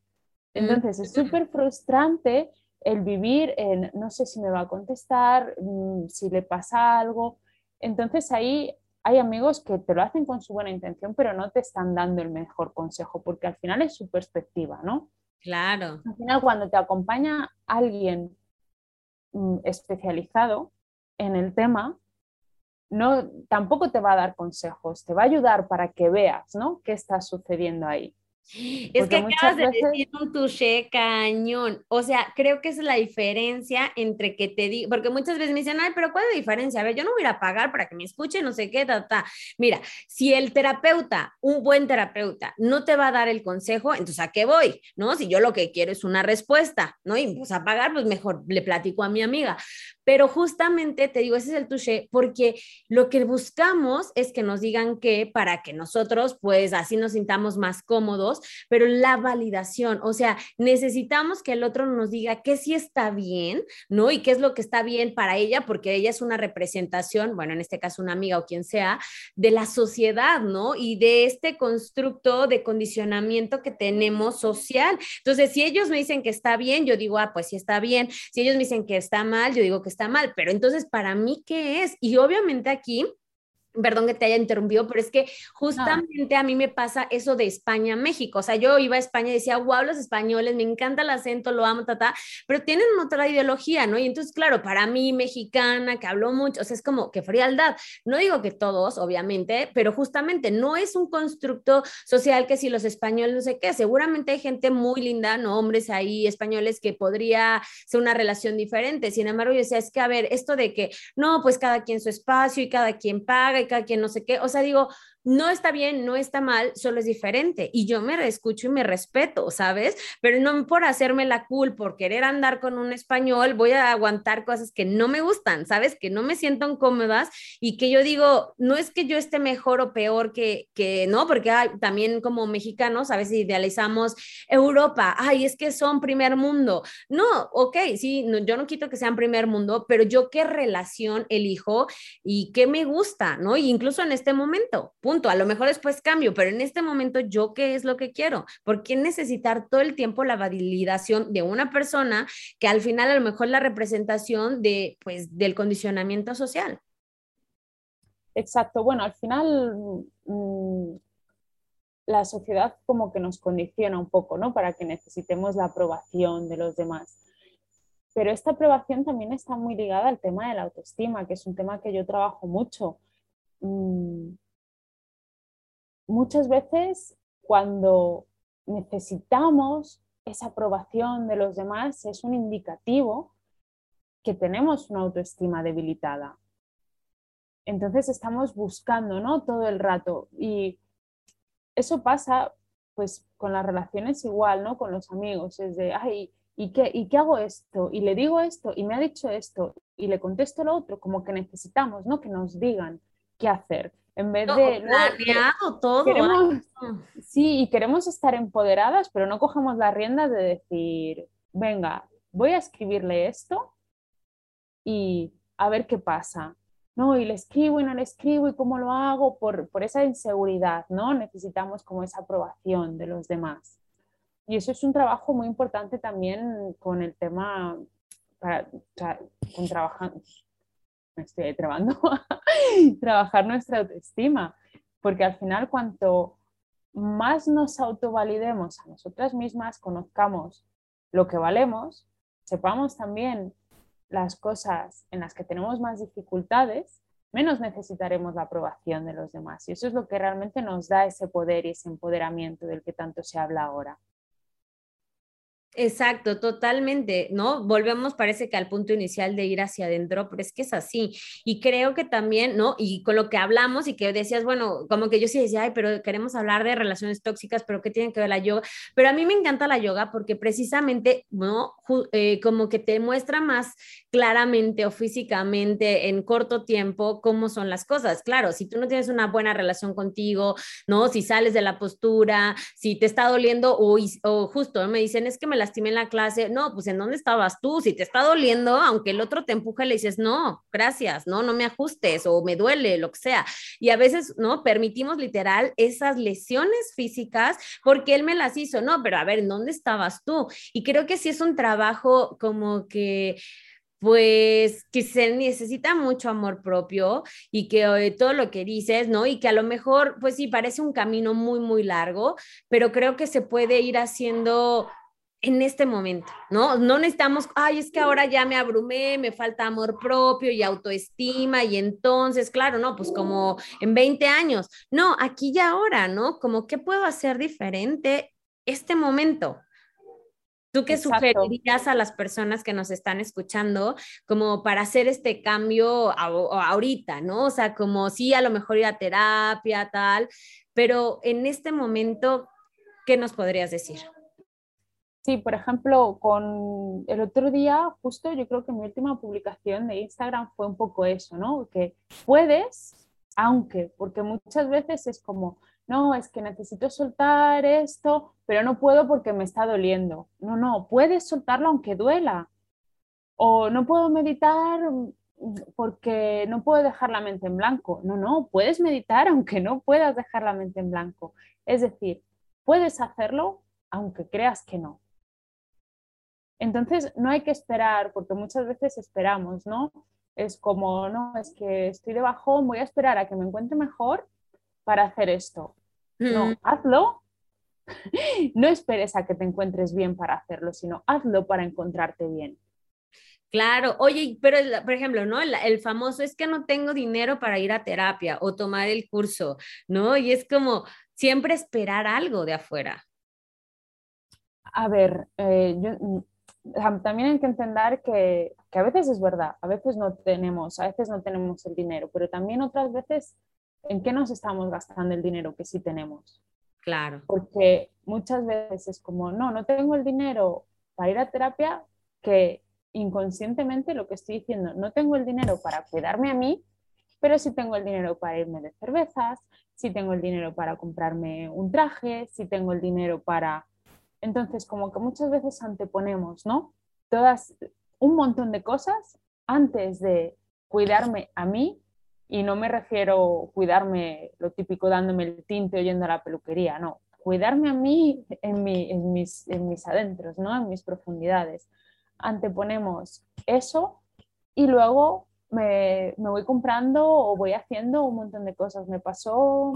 Entonces es súper frustrante el vivir en no sé si me va a contestar, mm, si le pasa algo. Entonces ahí hay amigos que te lo hacen con su buena intención, pero no te están dando el mejor consejo, porque al final es su perspectiva, ¿no? Claro. Al final, cuando te acompaña alguien mm, especializado en el tema, no, tampoco te va a dar consejos, te va a ayudar para que veas, ¿no? ¿Qué está sucediendo ahí? Es que acabas de decir un touché cañón. O sea, creo que es la diferencia entre que te digo, porque muchas veces me dicen, ay, pero ¿cuál es la diferencia? A ver, yo no voy a ir a pagar para que me escuche, no sé qué, ta, ta. Mira, si el terapeuta, un buen terapeuta, no te va a dar el consejo, entonces ¿a qué voy? ¿No? Si yo lo que quiero es una respuesta, ¿no? Y pues a pagar, pues mejor le platico a mi amiga. Pero justamente te digo, ese es el touché, porque lo que buscamos es que nos digan que para que nosotros, pues así nos sintamos más cómodos pero la validación, o sea, necesitamos que el otro nos diga qué sí está bien, ¿no? Y qué es lo que está bien para ella, porque ella es una representación, bueno, en este caso una amiga o quien sea, de la sociedad, ¿no? Y de este constructo de condicionamiento que tenemos social. Entonces, si ellos me dicen que está bien, yo digo, ah, pues sí está bien. Si ellos me dicen que está mal, yo digo que está mal. Pero entonces, ¿para mí qué es? Y obviamente aquí Perdón que te haya interrumpido, pero es que justamente a mí me pasa eso de España México. O sea, yo iba a España y decía, wow, los españoles, me encanta el acento, lo amo, ta, pero tienen otra ideología, ¿no? Y entonces, claro, para mí, mexicana, que hablo mucho, o sea, es como que frialdad. No digo que todos, obviamente, pero justamente no es un constructo social que si los españoles, no sé qué, seguramente hay gente muy linda, ¿no? Hombres ahí españoles que podría ser una relación diferente. Sin embargo, yo decía, es que, a ver, esto de que, no, pues cada quien su espacio y cada quien paga quien no sé qué. O sea, digo, no está bien, no está mal, solo es diferente. Y yo me escucho y me respeto, ¿sabes? Pero no por hacerme la cool, por querer andar con un español, voy a aguantar cosas que no me gustan, ¿sabes? Que no me siento cómodas y que yo digo, no es que yo esté mejor o peor que, que no, porque también como mexicanos a veces idealizamos Europa, ay, es que son primer mundo. No, ok, sí, yo no quito que sean primer mundo, pero yo qué relación elijo y qué me gusta, ¿no? Y incluso en este momento A lo mejor después cambio, pero en este momento yo qué es lo que quiero. ¿Por qué necesitar todo el tiempo la validación de una persona que al final a lo mejor la representación de, pues, del condicionamiento social? Exacto. Bueno, al final mm, la sociedad como que nos condiciona un poco, ¿no? Para que necesitemos la aprobación de los demás. Pero esta aprobación también está muy ligada al tema de la autoestima, que es un tema que yo trabajo mucho. Mm, muchas veces cuando necesitamos esa aprobación de los demás es un indicativo que tenemos una autoestima debilitada. Entonces estamos buscando, ¿no? Todo el rato. Y eso pasa, pues, con las relaciones igual, ¿no? Con los amigos. Es de, ay, ¿y qué, ¿y qué hago esto? Y le digo esto, y me ha dicho esto, y le contesto lo otro, como que necesitamos, ¿no? Que nos digan qué hacer. En vez de... todo. sí, y queremos estar empoderadas, pero no cogemos la rienda de decir, venga, voy a escribirle esto y a ver qué pasa. No, y le escribo y no le escribo y cómo lo hago por, por esa inseguridad, ¿no? Necesitamos como esa aprobación de los demás. Y eso es un trabajo muy importante también con el tema, para, con trabajando, me estoy trabando, trabajar nuestra autoestima, porque al final cuanto más nos autovalidemos a nosotras mismas, conozcamos lo que valemos, sepamos también las cosas en las que tenemos más dificultades, menos necesitaremos la aprobación de los demás. Y eso es lo que realmente nos da ese poder y ese empoderamiento del que tanto se habla ahora. Exacto, totalmente, ¿no? Volvemos, parece que al punto inicial de ir hacia adentro, pero es que es así. Y creo que también, ¿no? Y con lo que hablamos y que decías, bueno, como que yo sí decía, ay, pero queremos hablar de relaciones tóxicas, pero ¿qué tiene que ver la yoga? Pero a mí me encanta la yoga porque precisamente, ¿no? Eh, como que te muestra más claramente o físicamente en corto tiempo cómo son las cosas. Claro, si tú no tienes una buena relación contigo, ¿no? Si sales de la postura, si te está doliendo o, o justo me dicen, es que me lastimé en la clase, no, pues ¿en dónde estabas tú? Si te está doliendo, aunque el otro te empuje, le dices, no, gracias, no, no me ajustes o me duele, lo que sea. Y a veces, ¿no? Permitimos literal esas lesiones físicas porque él me las hizo, no, pero a ver, ¿en dónde estabas tú? Y creo que sí es un trabajo como que pues que se necesita mucho amor propio y que eh, todo lo que dices, ¿no? Y que a lo mejor, pues sí, parece un camino muy, muy largo, pero creo que se puede ir haciendo en este momento, ¿no? No necesitamos, ay, es que ahora ya me abrumé, me falta amor propio y autoestima y entonces, claro, no, pues como en 20 años, no, aquí y ahora, ¿no? Como, ¿qué puedo hacer diferente este momento? ¿Tú qué sugerirías a las personas que nos están escuchando como para hacer este cambio ahorita, ¿no? O sea, como sí, a lo mejor ir a terapia, tal, pero en este momento, ¿qué nos podrías decir? Sí, por ejemplo, con el otro día, justo yo creo que mi última publicación de Instagram fue un poco eso, ¿no? Que puedes, aunque, porque muchas veces es como, no, es que necesito soltar esto, pero no puedo porque me está doliendo. No, no, puedes soltarlo aunque duela. O no puedo meditar porque no puedo dejar la mente en blanco. No, no, puedes meditar aunque no puedas dejar la mente en blanco. Es decir, puedes hacerlo aunque creas que no. Entonces, no hay que esperar, porque muchas veces esperamos, ¿no? Es como, no, es que estoy de bajón, voy a esperar a que me encuentre mejor para hacer esto. No, mm. hazlo. no esperes a que te encuentres bien para hacerlo, sino hazlo para encontrarte bien. Claro, oye, pero por ejemplo, ¿no? El, famoso es que no tengo dinero para ir a terapia o tomar el curso, ¿no? Y es como siempre esperar algo de afuera. A ver, eh, mm, también hay que entender que, que, a veces es verdad, a veces no tenemos, a veces no tenemos el dinero, pero también otras veces ¿en qué nos estamos gastando el dinero que sí tenemos? Claro. Porque muchas veces es como, no, no tengo el dinero para ir a terapia, que inconscientemente lo que estoy diciendo, no tengo el dinero para cuidarme a mí, pero sí tengo el dinero para irme de cervezas, sí tengo el dinero para comprarme un traje, sí tengo el dinero para... Entonces, como que muchas veces anteponemos, ¿no? Todas, un montón de cosas antes de cuidarme a mí y no me refiero cuidarme lo típico dándome el tinte o yendo a la peluquería, no. Cuidarme a mí en, mis, en mis adentros, ¿no? en mis profundidades. Anteponemos eso y luego me, me, voy comprando o voy haciendo un montón de cosas. Me pasó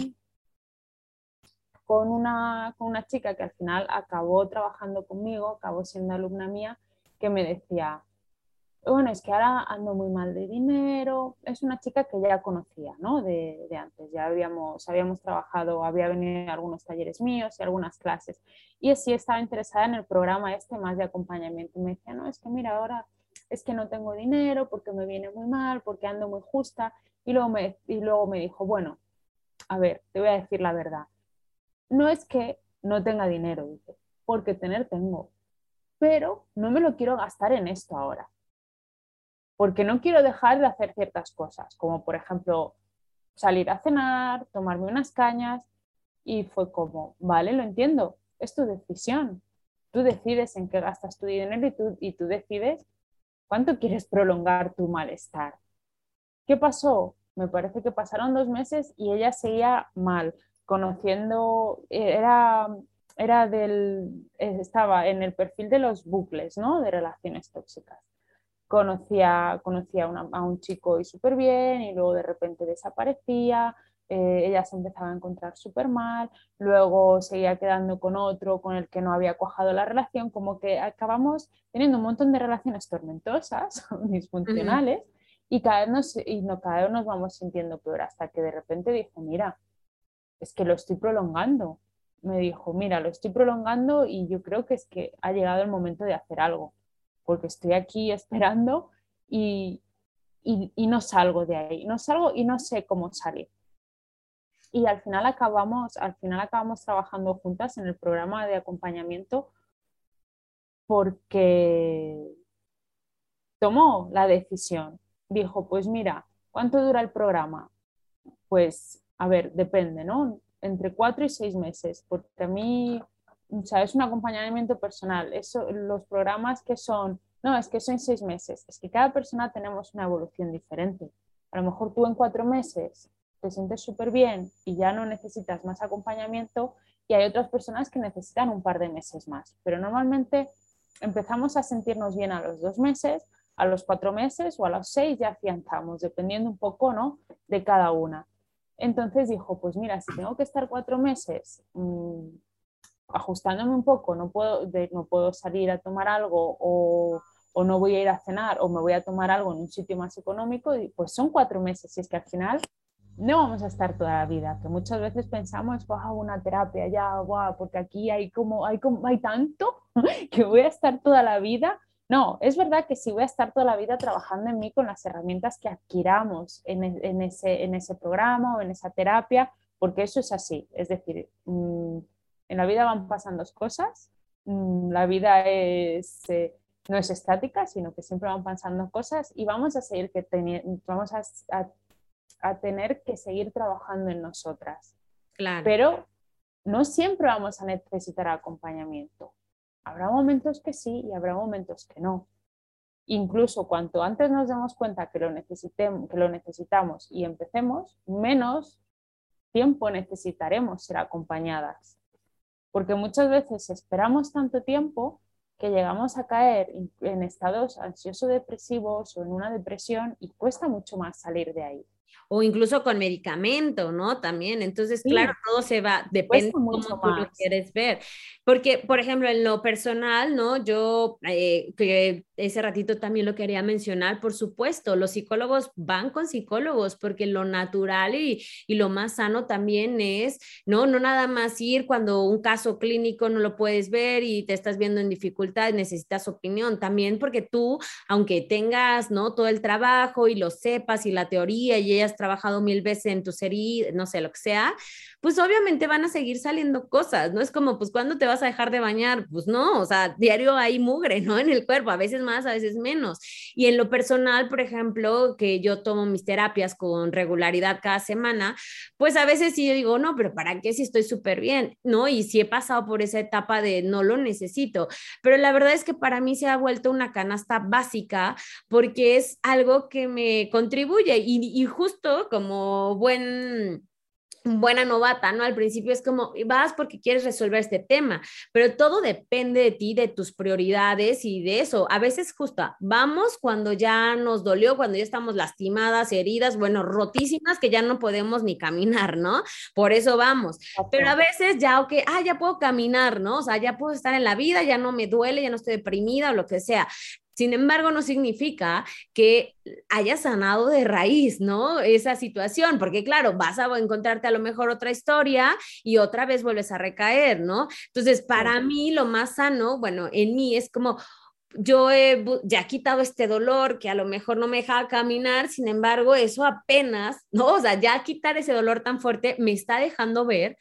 con una, con una chica que al final acabó trabajando conmigo, acabó siendo alumna mía, que me decía, bueno, es que ahora ando muy mal de dinero. Es una chica que ya conocía, ¿no? De, antes, ya habíamos, habíamos trabajado, había venido a algunos talleres míos y algunas clases. Y sí estaba interesada en el programa este más de acompañamiento. me decía, no, es que mira, ahora es que no tengo dinero porque me viene muy mal, porque ando muy justa. Y luego me, y luego me dijo, bueno, a ver, te voy a decir la verdad. No es que no tenga dinero, dice, porque tener tengo, pero no me lo quiero gastar en esto ahora porque no quiero dejar de hacer ciertas cosas, como por ejemplo salir a cenar, tomarme unas cañas, y fue como, vale, lo entiendo, es tu decisión. Tú decides en qué gastas tu dinero y tú, y tú decides cuánto quieres prolongar tu malestar. ¿Qué pasó? Me parece que pasaron dos meses y ella seguía mal, conociendo, era, era del, estaba en el perfil de los bucles, ¿no? De relaciones tóxicas conocía, conocía a un chico y súper bien y luego de repente desaparecía, eh, ella se empezaba a encontrar súper mal, luego seguía quedando con otro con el que no había cuajado la relación, como que acabamos teniendo un montón de relaciones tormentosas, disfuncionales, y, cada vez nos, y no, cada vez nos vamos sintiendo peor hasta que de repente dijo, mira, es que lo estoy prolongando. Me dijo, mira, lo estoy prolongando y yo creo que es que ha llegado el momento de hacer algo porque estoy aquí esperando y, no salgo de ahí, no salgo y no sé cómo salir. Y al final acabamos, al final acabamos trabajando juntas en el programa de acompañamiento porque tomó la decisión. Dijo, pues mira, ¿cuánto dura el programa? Pues, a ver, depende, ¿no? Entre cuatro y seis meses, porque a mí o sea, es un acompañamiento personal. Eso, los programas que son, no, es que son seis meses, es que cada persona tenemos una evolución diferente. A lo mejor tú en cuatro meses te sientes súper bien y ya no necesitas más acompañamiento y hay otras personas que necesitan un par de meses más. Pero normalmente empezamos a sentirnos bien a los dos meses, a los cuatro meses o a los seis ya afianzamos, dependiendo un poco ¿no? de cada una. Entonces dijo, pues mira, si tengo que estar cuatro meses mmm, ajustándome un poco, no puedo, no puedo salir a tomar algo o, no voy a ir a cenar o me voy a tomar algo en un sitio más económico, pues son cuatro meses y es que al final no vamos a estar toda la vida, que muchas veces pensamos, wow, una terapia ya, wow, porque aquí hay como, hay como, hay tanto que voy a estar toda la vida. No, es verdad que sí voy a estar toda la vida trabajando en mí con las herramientas que adquiramos en, en, ese, en ese programa o en esa terapia, porque eso es así. Es decir, mmm, en la vida van pasando cosas, mm, la vida es, eh, no es estática, sino que siempre van pasando cosas y vamos a, seguir que vamos a, a, tener que seguir trabajando en nosotras. Claro. Pero no siempre vamos a necesitar acompañamiento. Habrá momentos que sí y habrá momentos que no. Incluso cuanto antes nos demos cuenta que lo, que lo necesitamos y empecemos, menos tiempo necesitaremos ser acompañadas. Porque muchas veces esperamos tanto tiempo que llegamos a caer en estados ansioso-depresivos o en una depresión y cuesta mucho más salir de ahí o incluso con medicamento, ¿no? También. Entonces, claro, todo se va, depende de cómo tú lo quieres ver. Porque, por ejemplo, en lo personal, ¿no? Yo, eh, que ese ratito también lo quería mencionar, por supuesto, los psicólogos van con psicólogos porque lo natural y, y lo más sano también es, ¿no? No nada más ir cuando un caso clínico no lo puedes ver y te estás viendo en dificultad, necesitas opinión. También porque tú, aunque tengas, ¿no? Todo el trabajo y lo sepas y la teoría y hayas trabajado mil veces en tu serie, no sé, lo que sea, pues obviamente van a seguir saliendo cosas, ¿no? Es como, pues, ¿cuándo te vas a dejar de bañar? Pues no, o sea, diario hay mugre, ¿no? En el cuerpo, a veces más, a veces menos. Y en lo personal, por ejemplo, que yo tomo mis terapias con regularidad cada semana, pues a veces sí yo digo, no, pero ¿para qué si estoy súper bien? ¿No? Y sí he pasado por esa etapa de no lo necesito, pero la verdad es que para mí se ha vuelto una canasta básica porque es algo que me contribuye y, y justo como buen buena novata, ¿no? Al principio es como, vas porque quieres resolver este tema, pero todo depende de ti, de tus prioridades y de eso. A veces justo vamos cuando ya nos dolió, cuando ya estamos lastimadas, heridas, bueno, rotísimas, que ya no podemos ni caminar, ¿no? Por eso vamos. Pero a veces ya, ok, ah, ya puedo caminar, ¿no? O sea, ya puedo estar en la vida, ya no me duele, ya no estoy deprimida o lo que sea. Sin embargo, no significa que haya sanado de raíz, ¿no? Esa situación, porque claro, vas a encontrarte a lo mejor otra historia y otra vez vuelves a recaer, ¿no? Entonces, para mí lo más sano, bueno, en mí es como, yo he ya quitado este dolor que a lo mejor no me deja caminar, sin embargo, eso apenas, ¿no? O sea, ya quitar ese dolor tan fuerte me está dejando ver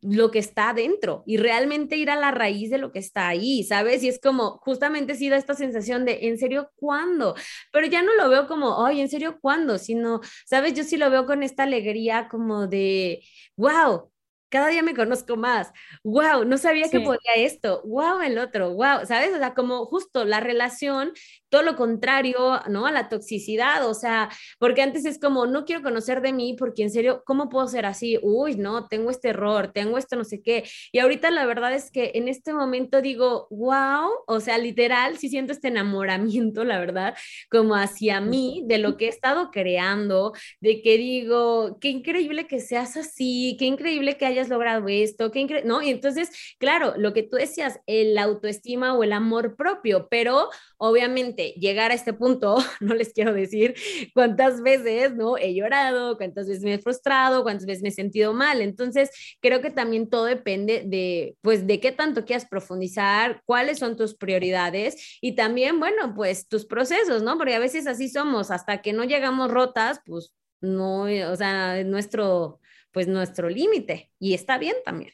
lo que está adentro y realmente ir a la raíz de lo que está ahí, ¿sabes? Y es como, justamente sí da esta sensación de, ¿en serio cuándo? Pero ya no lo veo como, ay, ¿en serio cuándo? Sino, ¿sabes? Yo sí lo veo con esta alegría como de, wow, cada día me conozco más, wow, no sabía que podía esto, wow, el otro, wow, ¿sabes? O sea, como justo la relación todo lo contrario, ¿no? A la toxicidad, o sea, porque antes es como, no quiero conocer de mí porque en serio, ¿cómo puedo ser así? Uy, no, tengo este error, tengo esto no sé qué. Y ahorita la verdad es que en este momento digo, wow, o sea, literal, sí siento este enamoramiento, la verdad, como hacia mí, de lo que he estado creando, de que digo, qué increíble que seas así, qué increíble que hayas logrado esto, qué increíble, ¿no? Y entonces, claro, lo que tú decías, el autoestima o el amor propio, pero obviamente, llegar a este punto, no les quiero decir cuántas veces, ¿no? He llorado, cuántas veces me he frustrado, cuántas veces me he sentido mal. Entonces, creo que también todo depende de, pues, de qué tanto quieras profundizar, cuáles son tus prioridades y también, bueno, pues tus procesos, ¿no? Porque a veces así somos, hasta que no llegamos rotas, pues, no, o sea, nuestro, pues, nuestro límite y está bien también.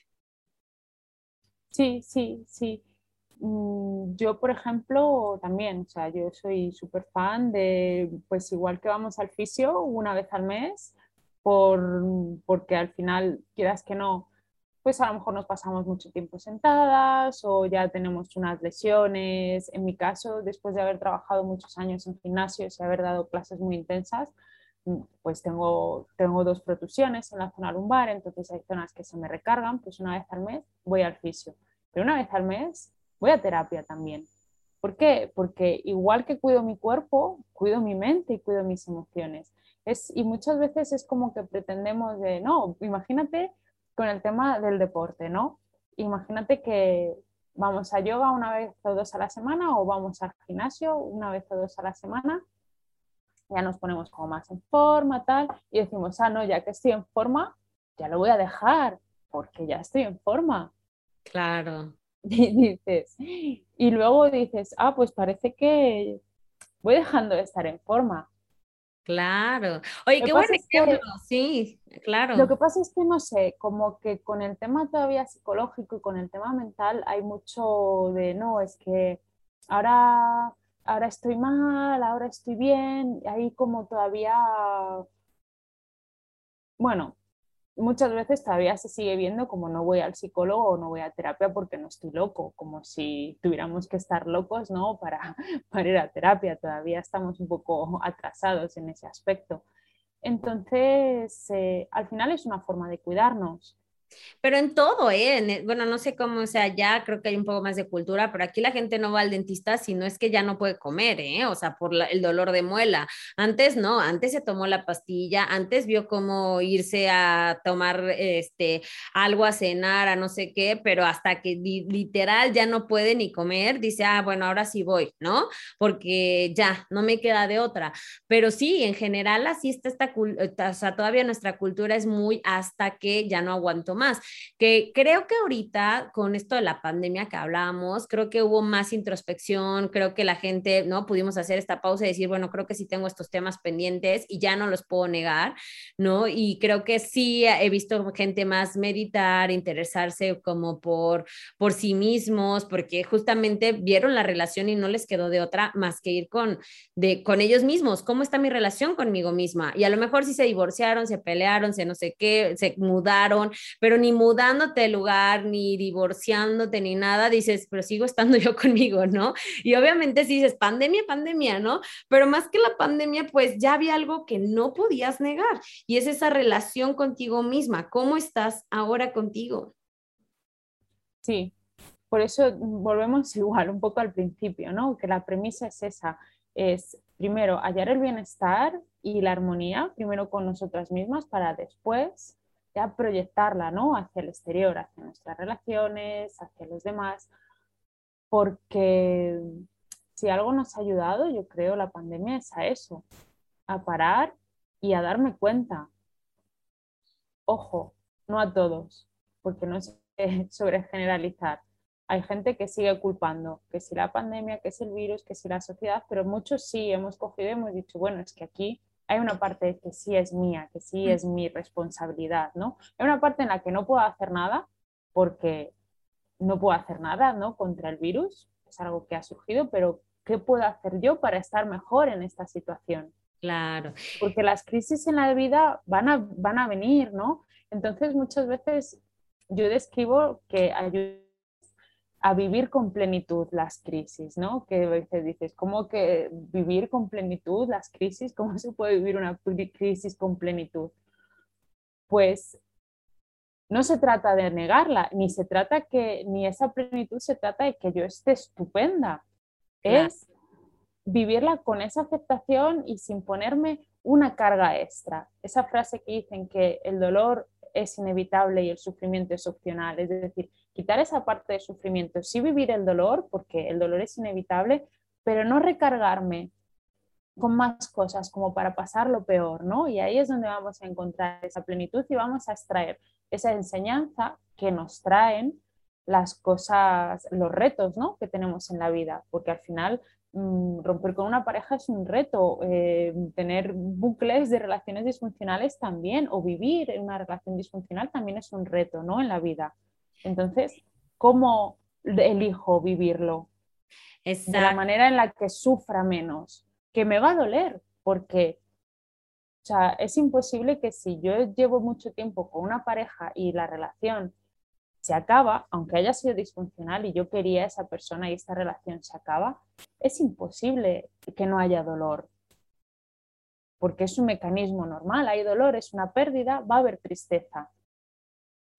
Sí, sí, sí. Mm, yo, por ejemplo, también, o sea, yo soy súper fan de, pues igual que vamos al fisio una vez al mes, por, porque al final, quieras que no, pues a lo mejor nos pasamos mucho tiempo sentadas o ya tenemos unas lesiones. En mi caso, después de haber trabajado muchos años en gimnasio y haber dado clases muy intensas, pues tengo, tengo dos protusiones en la zona lumbar, entonces hay zonas que se me recargan, pues una vez al mes voy al fisio. Pero una vez al mes voy a terapia también. ¿Por qué? Porque igual que cuido mi cuerpo, cuido mi mente y cuido mis emociones. Es, y muchas veces es como que pretendemos de, no, imagínate con el tema del deporte, ¿no? Imagínate que vamos a yoga una vez o dos a la semana o vamos al gimnasio una vez o dos a la semana, ya nos ponemos como más en forma, tal, y decimos, ah, no, ya que estoy en forma, ya lo voy a dejar, porque ya estoy en forma. Claro. Y dices, y luego dices, ah, pues parece que voy dejando de estar en forma. Claro. Oye, qué buen ejemplo, sí, claro. Lo que pasa es que no sé, como que con el tema todavía psicológico y con el tema mental hay mucho de, no, es que ahora, ahora estoy mal, ahora estoy bien, hay como todavía, bueno, muchas veces todavía se sigue viendo como no voy al psicólogo o no voy a terapia porque no estoy loco, como si tuviéramos que estar locos, ¿no? Para, para ir a terapia, todavía estamos un poco atrasados en ese aspecto. Entonces, eh, al final es una forma de cuidarnos. Pero en todo, ¿eh? bueno, no sé cómo, o sea, ya creo que hay un poco más de cultura, pero aquí la gente no va al dentista si no es que ya no puede comer, ¿eh? O sea, por el dolor de muela. Antes no, antes se tomó la pastilla, antes vio cómo irse a tomar este, algo a cenar, a no sé qué, pero hasta que literal ya no puede ni comer, dice, ah, bueno, ahora sí voy, ¿no? Porque ya, no me queda de otra. Pero sí, en general así está esta, o sea, todavía nuestra cultura es muy hasta que ya no aguanto más que creo que ahorita con esto de la pandemia que hablábamos, creo que hubo más introspección, creo que la gente, ¿no? Pudimos hacer esta pausa y decir, bueno, creo que sí tengo estos temas pendientes y ya no los puedo negar, ¿no? Y creo que sí he visto gente más meditar, interesarse como por, por sí mismos, porque justamente vieron la relación y no les quedó de otra más que ir con, de, con ellos mismos. ¿Cómo está mi relación conmigo misma? Y a lo mejor sí se divorciaron, se pelearon, se no sé qué, se mudaron, pero ni mudándote de lugar, ni divorciándote, ni nada, dices, pero sigo estando yo conmigo, ¿no? Y obviamente si dices, pandemia, pandemia, ¿no? Pero más que la pandemia, pues ya había algo que no podías negar y es esa relación contigo misma. ¿Cómo estás ahora contigo? Sí, por eso volvemos igual un poco al principio, ¿no? Que la premisa es esa, es primero hallar el bienestar y la armonía, primero con nosotras mismas, para después ya proyectarla ¿no? hacia el exterior, hacia nuestras relaciones, hacia los demás, porque si algo nos ha ayudado, yo creo, la pandemia es a eso, a parar y a darme cuenta. Ojo, no a todos, porque no es sobre generalizar. Hay gente que sigue culpando, que si la pandemia, que si el virus, que si la sociedad, pero muchos sí hemos cogido hemos dicho, bueno, es que aquí hay una parte que sí es mía, que sí es mi responsabilidad, ¿no? Hay una parte en la que no puedo hacer nada porque no puedo hacer nada, ¿no? Contra el virus, es algo que ha surgido, pero ¿qué puedo hacer yo para estar mejor en esta situación? Claro. Porque las crisis en la vida van a, van a venir, ¿no? Entonces muchas veces yo describo que ayuda a vivir con plenitud las crisis, ¿no? Que a veces dices, ¿cómo que vivir con plenitud las crisis? ¿Cómo se puede vivir una crisis con plenitud? Pues no se trata de negarla, ni se trata que, ni esa plenitud se trata de que yo esté estupenda. Es vivirla con esa aceptación y sin ponerme una carga extra. Esa frase que dicen que el dolor es inevitable y el sufrimiento es opcional. Es decir, quitar esa parte de sufrimiento, sí vivir el dolor, porque el dolor es inevitable, pero no recargarme con más cosas como para pasar lo peor, ¿no? Y ahí es donde vamos a encontrar esa plenitud y vamos a extraer esa enseñanza que nos traen las cosas, los retos, ¿no? Que tenemos en la vida, porque al final Mm, romper con una pareja es un reto, eh, tener bucles de relaciones disfuncionales también, o vivir en una relación disfuncional también es un reto, ¿no? En la vida. Entonces, ¿cómo elijo vivirlo? De la manera en la que sufra menos, que me va a doler, porque o sea, es imposible que si yo llevo mucho tiempo con una pareja y la relación se acaba, aunque haya sido disfuncional y yo quería a esa persona y esta relación se acaba, es imposible que no haya dolor, porque es un mecanismo normal, hay dolor, es una pérdida, va a haber tristeza.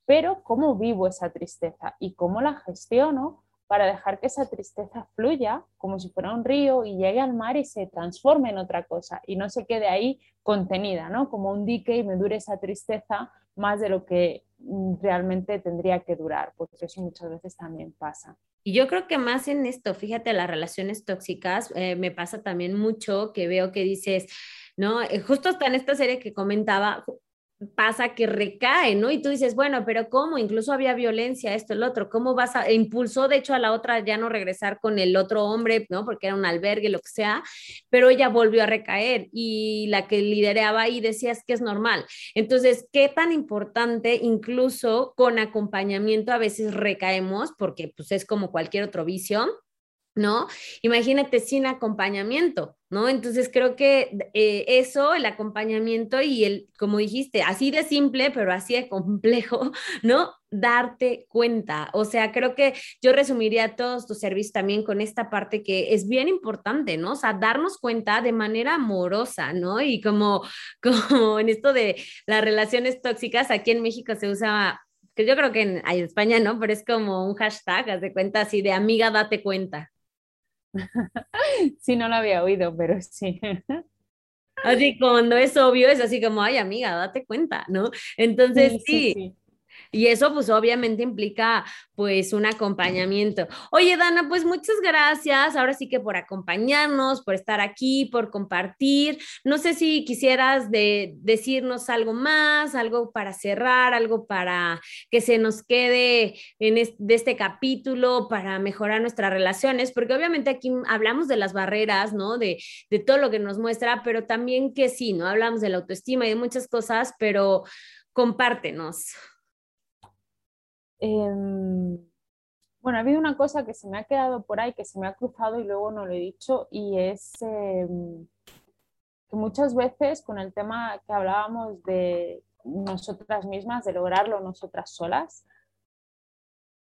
Pero ¿cómo vivo esa tristeza y cómo la gestiono para dejar que esa tristeza fluya como si fuera un río y llegue al mar y se transforme en otra cosa y no se quede ahí contenida, ¿no? Como un dique y me dure esa tristeza más de lo que mm, realmente tendría que durar, porque eso muchas veces también pasa. Y yo creo que más en esto, fíjate, las relaciones tóxicas, eh, me pasa también mucho que veo que dices, ¿no? Eh, justo hasta en esta serie que comentaba, pasa que recae, ¿no? Y tú dices, bueno, pero ¿cómo? Incluso había violencia, esto, el otro, ¿cómo vas a, e impulsó de hecho a la otra ya no regresar con el otro hombre, ¿no? Porque era un albergue, lo que sea, pero ella volvió a recaer y la que lideraba ahí decía es que es normal. Entonces, ¿qué tan importante incluso con acompañamiento a veces recaemos, porque pues es como cualquier otro vicio, ¿no? Imagínate sin acompañamiento, ¿no? Entonces creo que eh, eso, el acompañamiento y el, como dijiste, así de simple, pero así de complejo, ¿no? Darte cuenta. O sea, creo que yo resumiría todos tus servicios también con esta parte que es bien importante, ¿no? O sea, darnos cuenta de manera amorosa, ¿no? Y como, como en esto de las relaciones tóxicas, aquí en México se usa que yo creo que en, en, España no, pero es como un hashtag, haz de cuenta así de amiga, date cuenta, sí, no lo había oído, pero sí. Así cuando es obvio, es así como, ay amiga, date cuenta, ¿no? Entonces sí, sí y eso pues obviamente implica pues un acompañamiento. Oye, Dana, pues muchas gracias. Ahora sí que por acompañarnos, por estar aquí, por compartir. No sé si quisieras de, decirnos algo más, algo para cerrar, algo para que se nos quede en de este capítulo para mejorar nuestras relaciones, porque obviamente aquí hablamos de las barreras, ¿no? De, de todo lo que nos muestra, pero también que sí, ¿no? Hablamos de la autoestima y de muchas cosas, pero compártenos. Em, bueno, ha habido una cosa que se me ha quedado por ahí, que se me ha cruzado y luego no lo he dicho, y es em, que muchas veces con el tema que hablábamos de nosotras mismas, de lograrlo nosotras solas,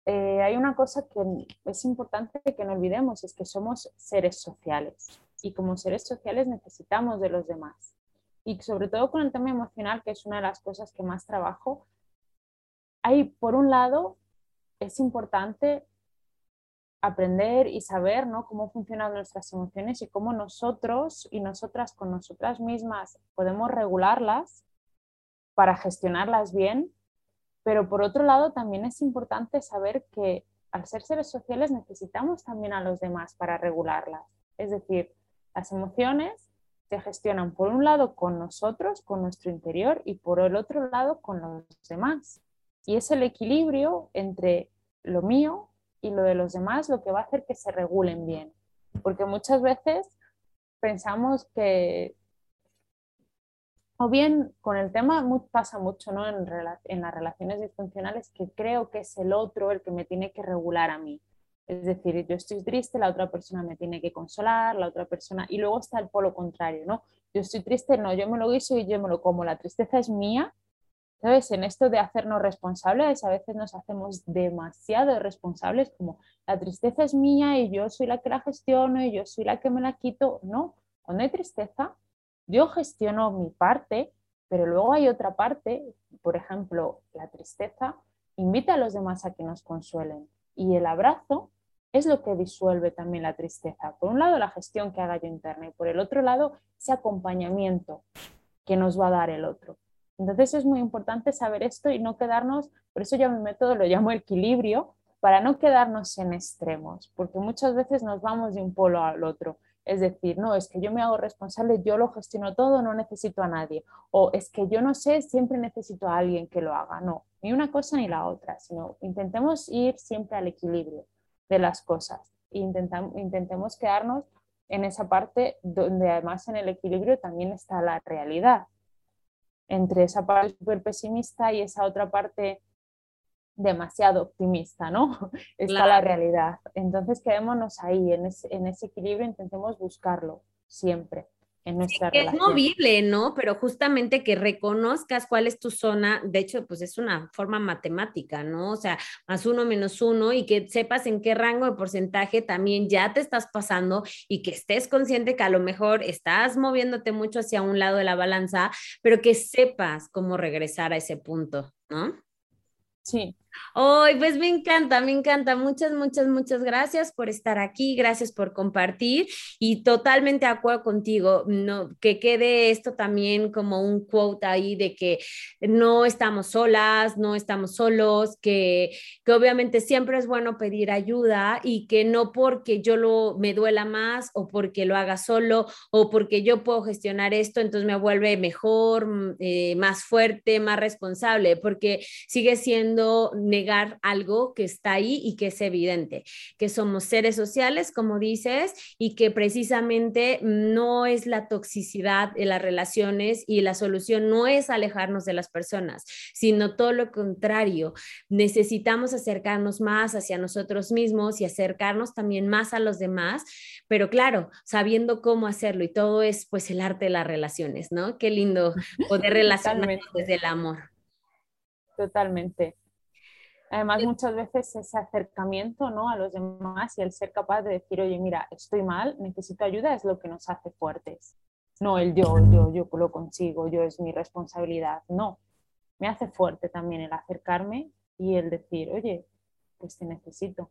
eh, hay una cosa que es importante que no olvidemos, es que somos seres sociales y como seres sociales necesitamos de los demás. Y sobre todo con el tema emocional, que es una de las cosas que más trabajo, hay, por un lado, es importante aprender y saber ¿no? cómo funcionan nuestras emociones y cómo nosotros y nosotras con nosotras mismas podemos regularlas para gestionarlas bien, pero por otro lado también es importante saber que al ser seres sociales necesitamos también a los demás para regularlas. Es decir, las emociones se gestionan por un lado con nosotros, con nuestro interior, y por el otro lado con los demás. Y es el equilibrio entre lo mío y lo de los demás lo que va a hacer que se regulen bien. Porque muchas veces pensamos que, o bien con el tema pasa mucho ¿no? en, en las relaciones disfuncionales, que creo que es el otro el que me tiene que regular a mí. Es decir, yo estoy triste, la otra persona me tiene que consolar, la otra persona, y luego está el polo contrario, ¿no? Yo estoy triste, no, yo me lo guiso y yo me lo como, la tristeza es mía ¿Sabes? En esto de hacernos responsables, a veces nos hacemos demasiado responsables, como la tristeza es mía y yo soy la que la gestiono y yo soy la que me la quito. No, cuando hay tristeza, yo gestiono mi parte, pero luego hay otra parte, por ejemplo, la tristeza invita a los demás a que nos consuelen y el abrazo es lo que disuelve también la tristeza. Por un lado, la gestión que haga yo interna y por el otro lado, ese acompañamiento que nos va a dar el otro. Entonces es muy importante saber esto y no quedarnos, por eso yo mi método lo llamo equilibrio, para no quedarnos en extremos, porque muchas veces nos vamos de un polo al otro. Es decir, no, es que yo me hago responsable, yo lo gestiono todo, no necesito a nadie. O es que yo no sé, siempre necesito a alguien que lo haga. No, ni una cosa ni la otra, sino intentemos ir siempre al equilibrio de las cosas. E intentemos quedarnos en esa parte donde además en el equilibrio también está la realidad entre esa parte súper pesimista y esa otra parte demasiado optimista, ¿no? Está la realidad. Entonces quedémonos ahí, en ese, en ese equilibrio, intentemos buscarlo siempre en nuestra Es movible, ¿no? Pero justamente que reconozcas cuál es tu zona, de hecho, pues es una forma matemática, ¿no? O sea, más uno menos uno y que sepas en qué rango de porcentaje también ya te estás pasando y que estés consciente que a lo mejor estás moviéndote mucho hacia un lado de la balanza, pero que sepas cómo regresar a ese punto, ¿no? Sí, Hoy, pues me encanta, me encanta. Muchas, muchas, muchas gracias por estar aquí, gracias por compartir y totalmente acuerdo contigo, no, que quede esto también como un quote ahí de que no estamos solas, no estamos solos, que, que obviamente siempre es bueno pedir ayuda y que no porque yo lo me duela más o porque lo haga solo o porque yo puedo gestionar esto, entonces me vuelve mejor, mm, eh, más fuerte, más responsable, porque sigue siendo negar algo que está ahí y que es evidente, que somos seres sociales, como dices, y que precisamente no es la toxicidad de las relaciones y la solución no es alejarnos de las personas, sino todo lo contrario. Necesitamos acercarnos más hacia nosotros mismos y acercarnos también más a los demás, pero claro, sabiendo cómo hacerlo y todo es pues el arte de las relaciones, ¿no? Qué lindo poder relacionarnos desde el amor. Totalmente. Además, muchas veces ese acercamiento ¿no? a los demás y el ser capaz de decir, oye, mira, estoy mal, necesito ayuda, es lo que nos hace fuertes. No el yo, yo, yo lo consigo, yo es mi responsabilidad. No, me hace fuerte también el acercarme y el decir, oye, pues te necesito.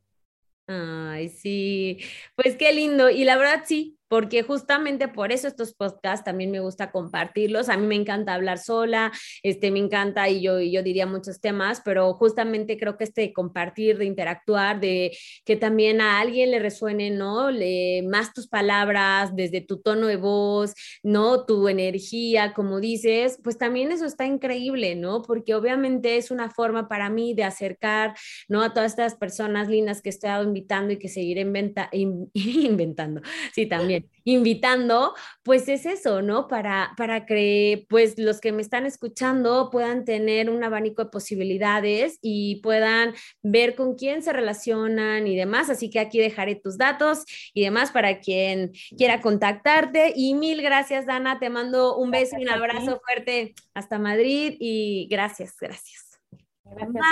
Ay, sí, pues qué lindo. Y la verdad sí, porque justamente por eso estos podcasts también me gusta compartirlos. A mí me encanta hablar sola, este, me encanta y yo, yo diría muchos temas, pero justamente creo que este compartir, de interactuar, de que también a alguien le resuene, ¿no? Le, más tus palabras, desde tu tono de voz, ¿no? Tu energía, como dices, pues también eso está increíble, ¿no? Porque obviamente es una forma para mí de acercar, ¿no? A todas estas personas lindas que he estado invitando y que seguiré inventando, sí, también invitando, pues es eso, ¿no? Para, para que pues los que me están escuchando puedan tener un abanico de posibilidades y puedan ver con quién se relacionan y demás. Así que aquí dejaré tus datos y demás para quien quiera contactarte. Y mil gracias, Dana. Te mando un beso y un abrazo fuerte hasta Madrid y gracias, gracias. Gracias.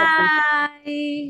Bye.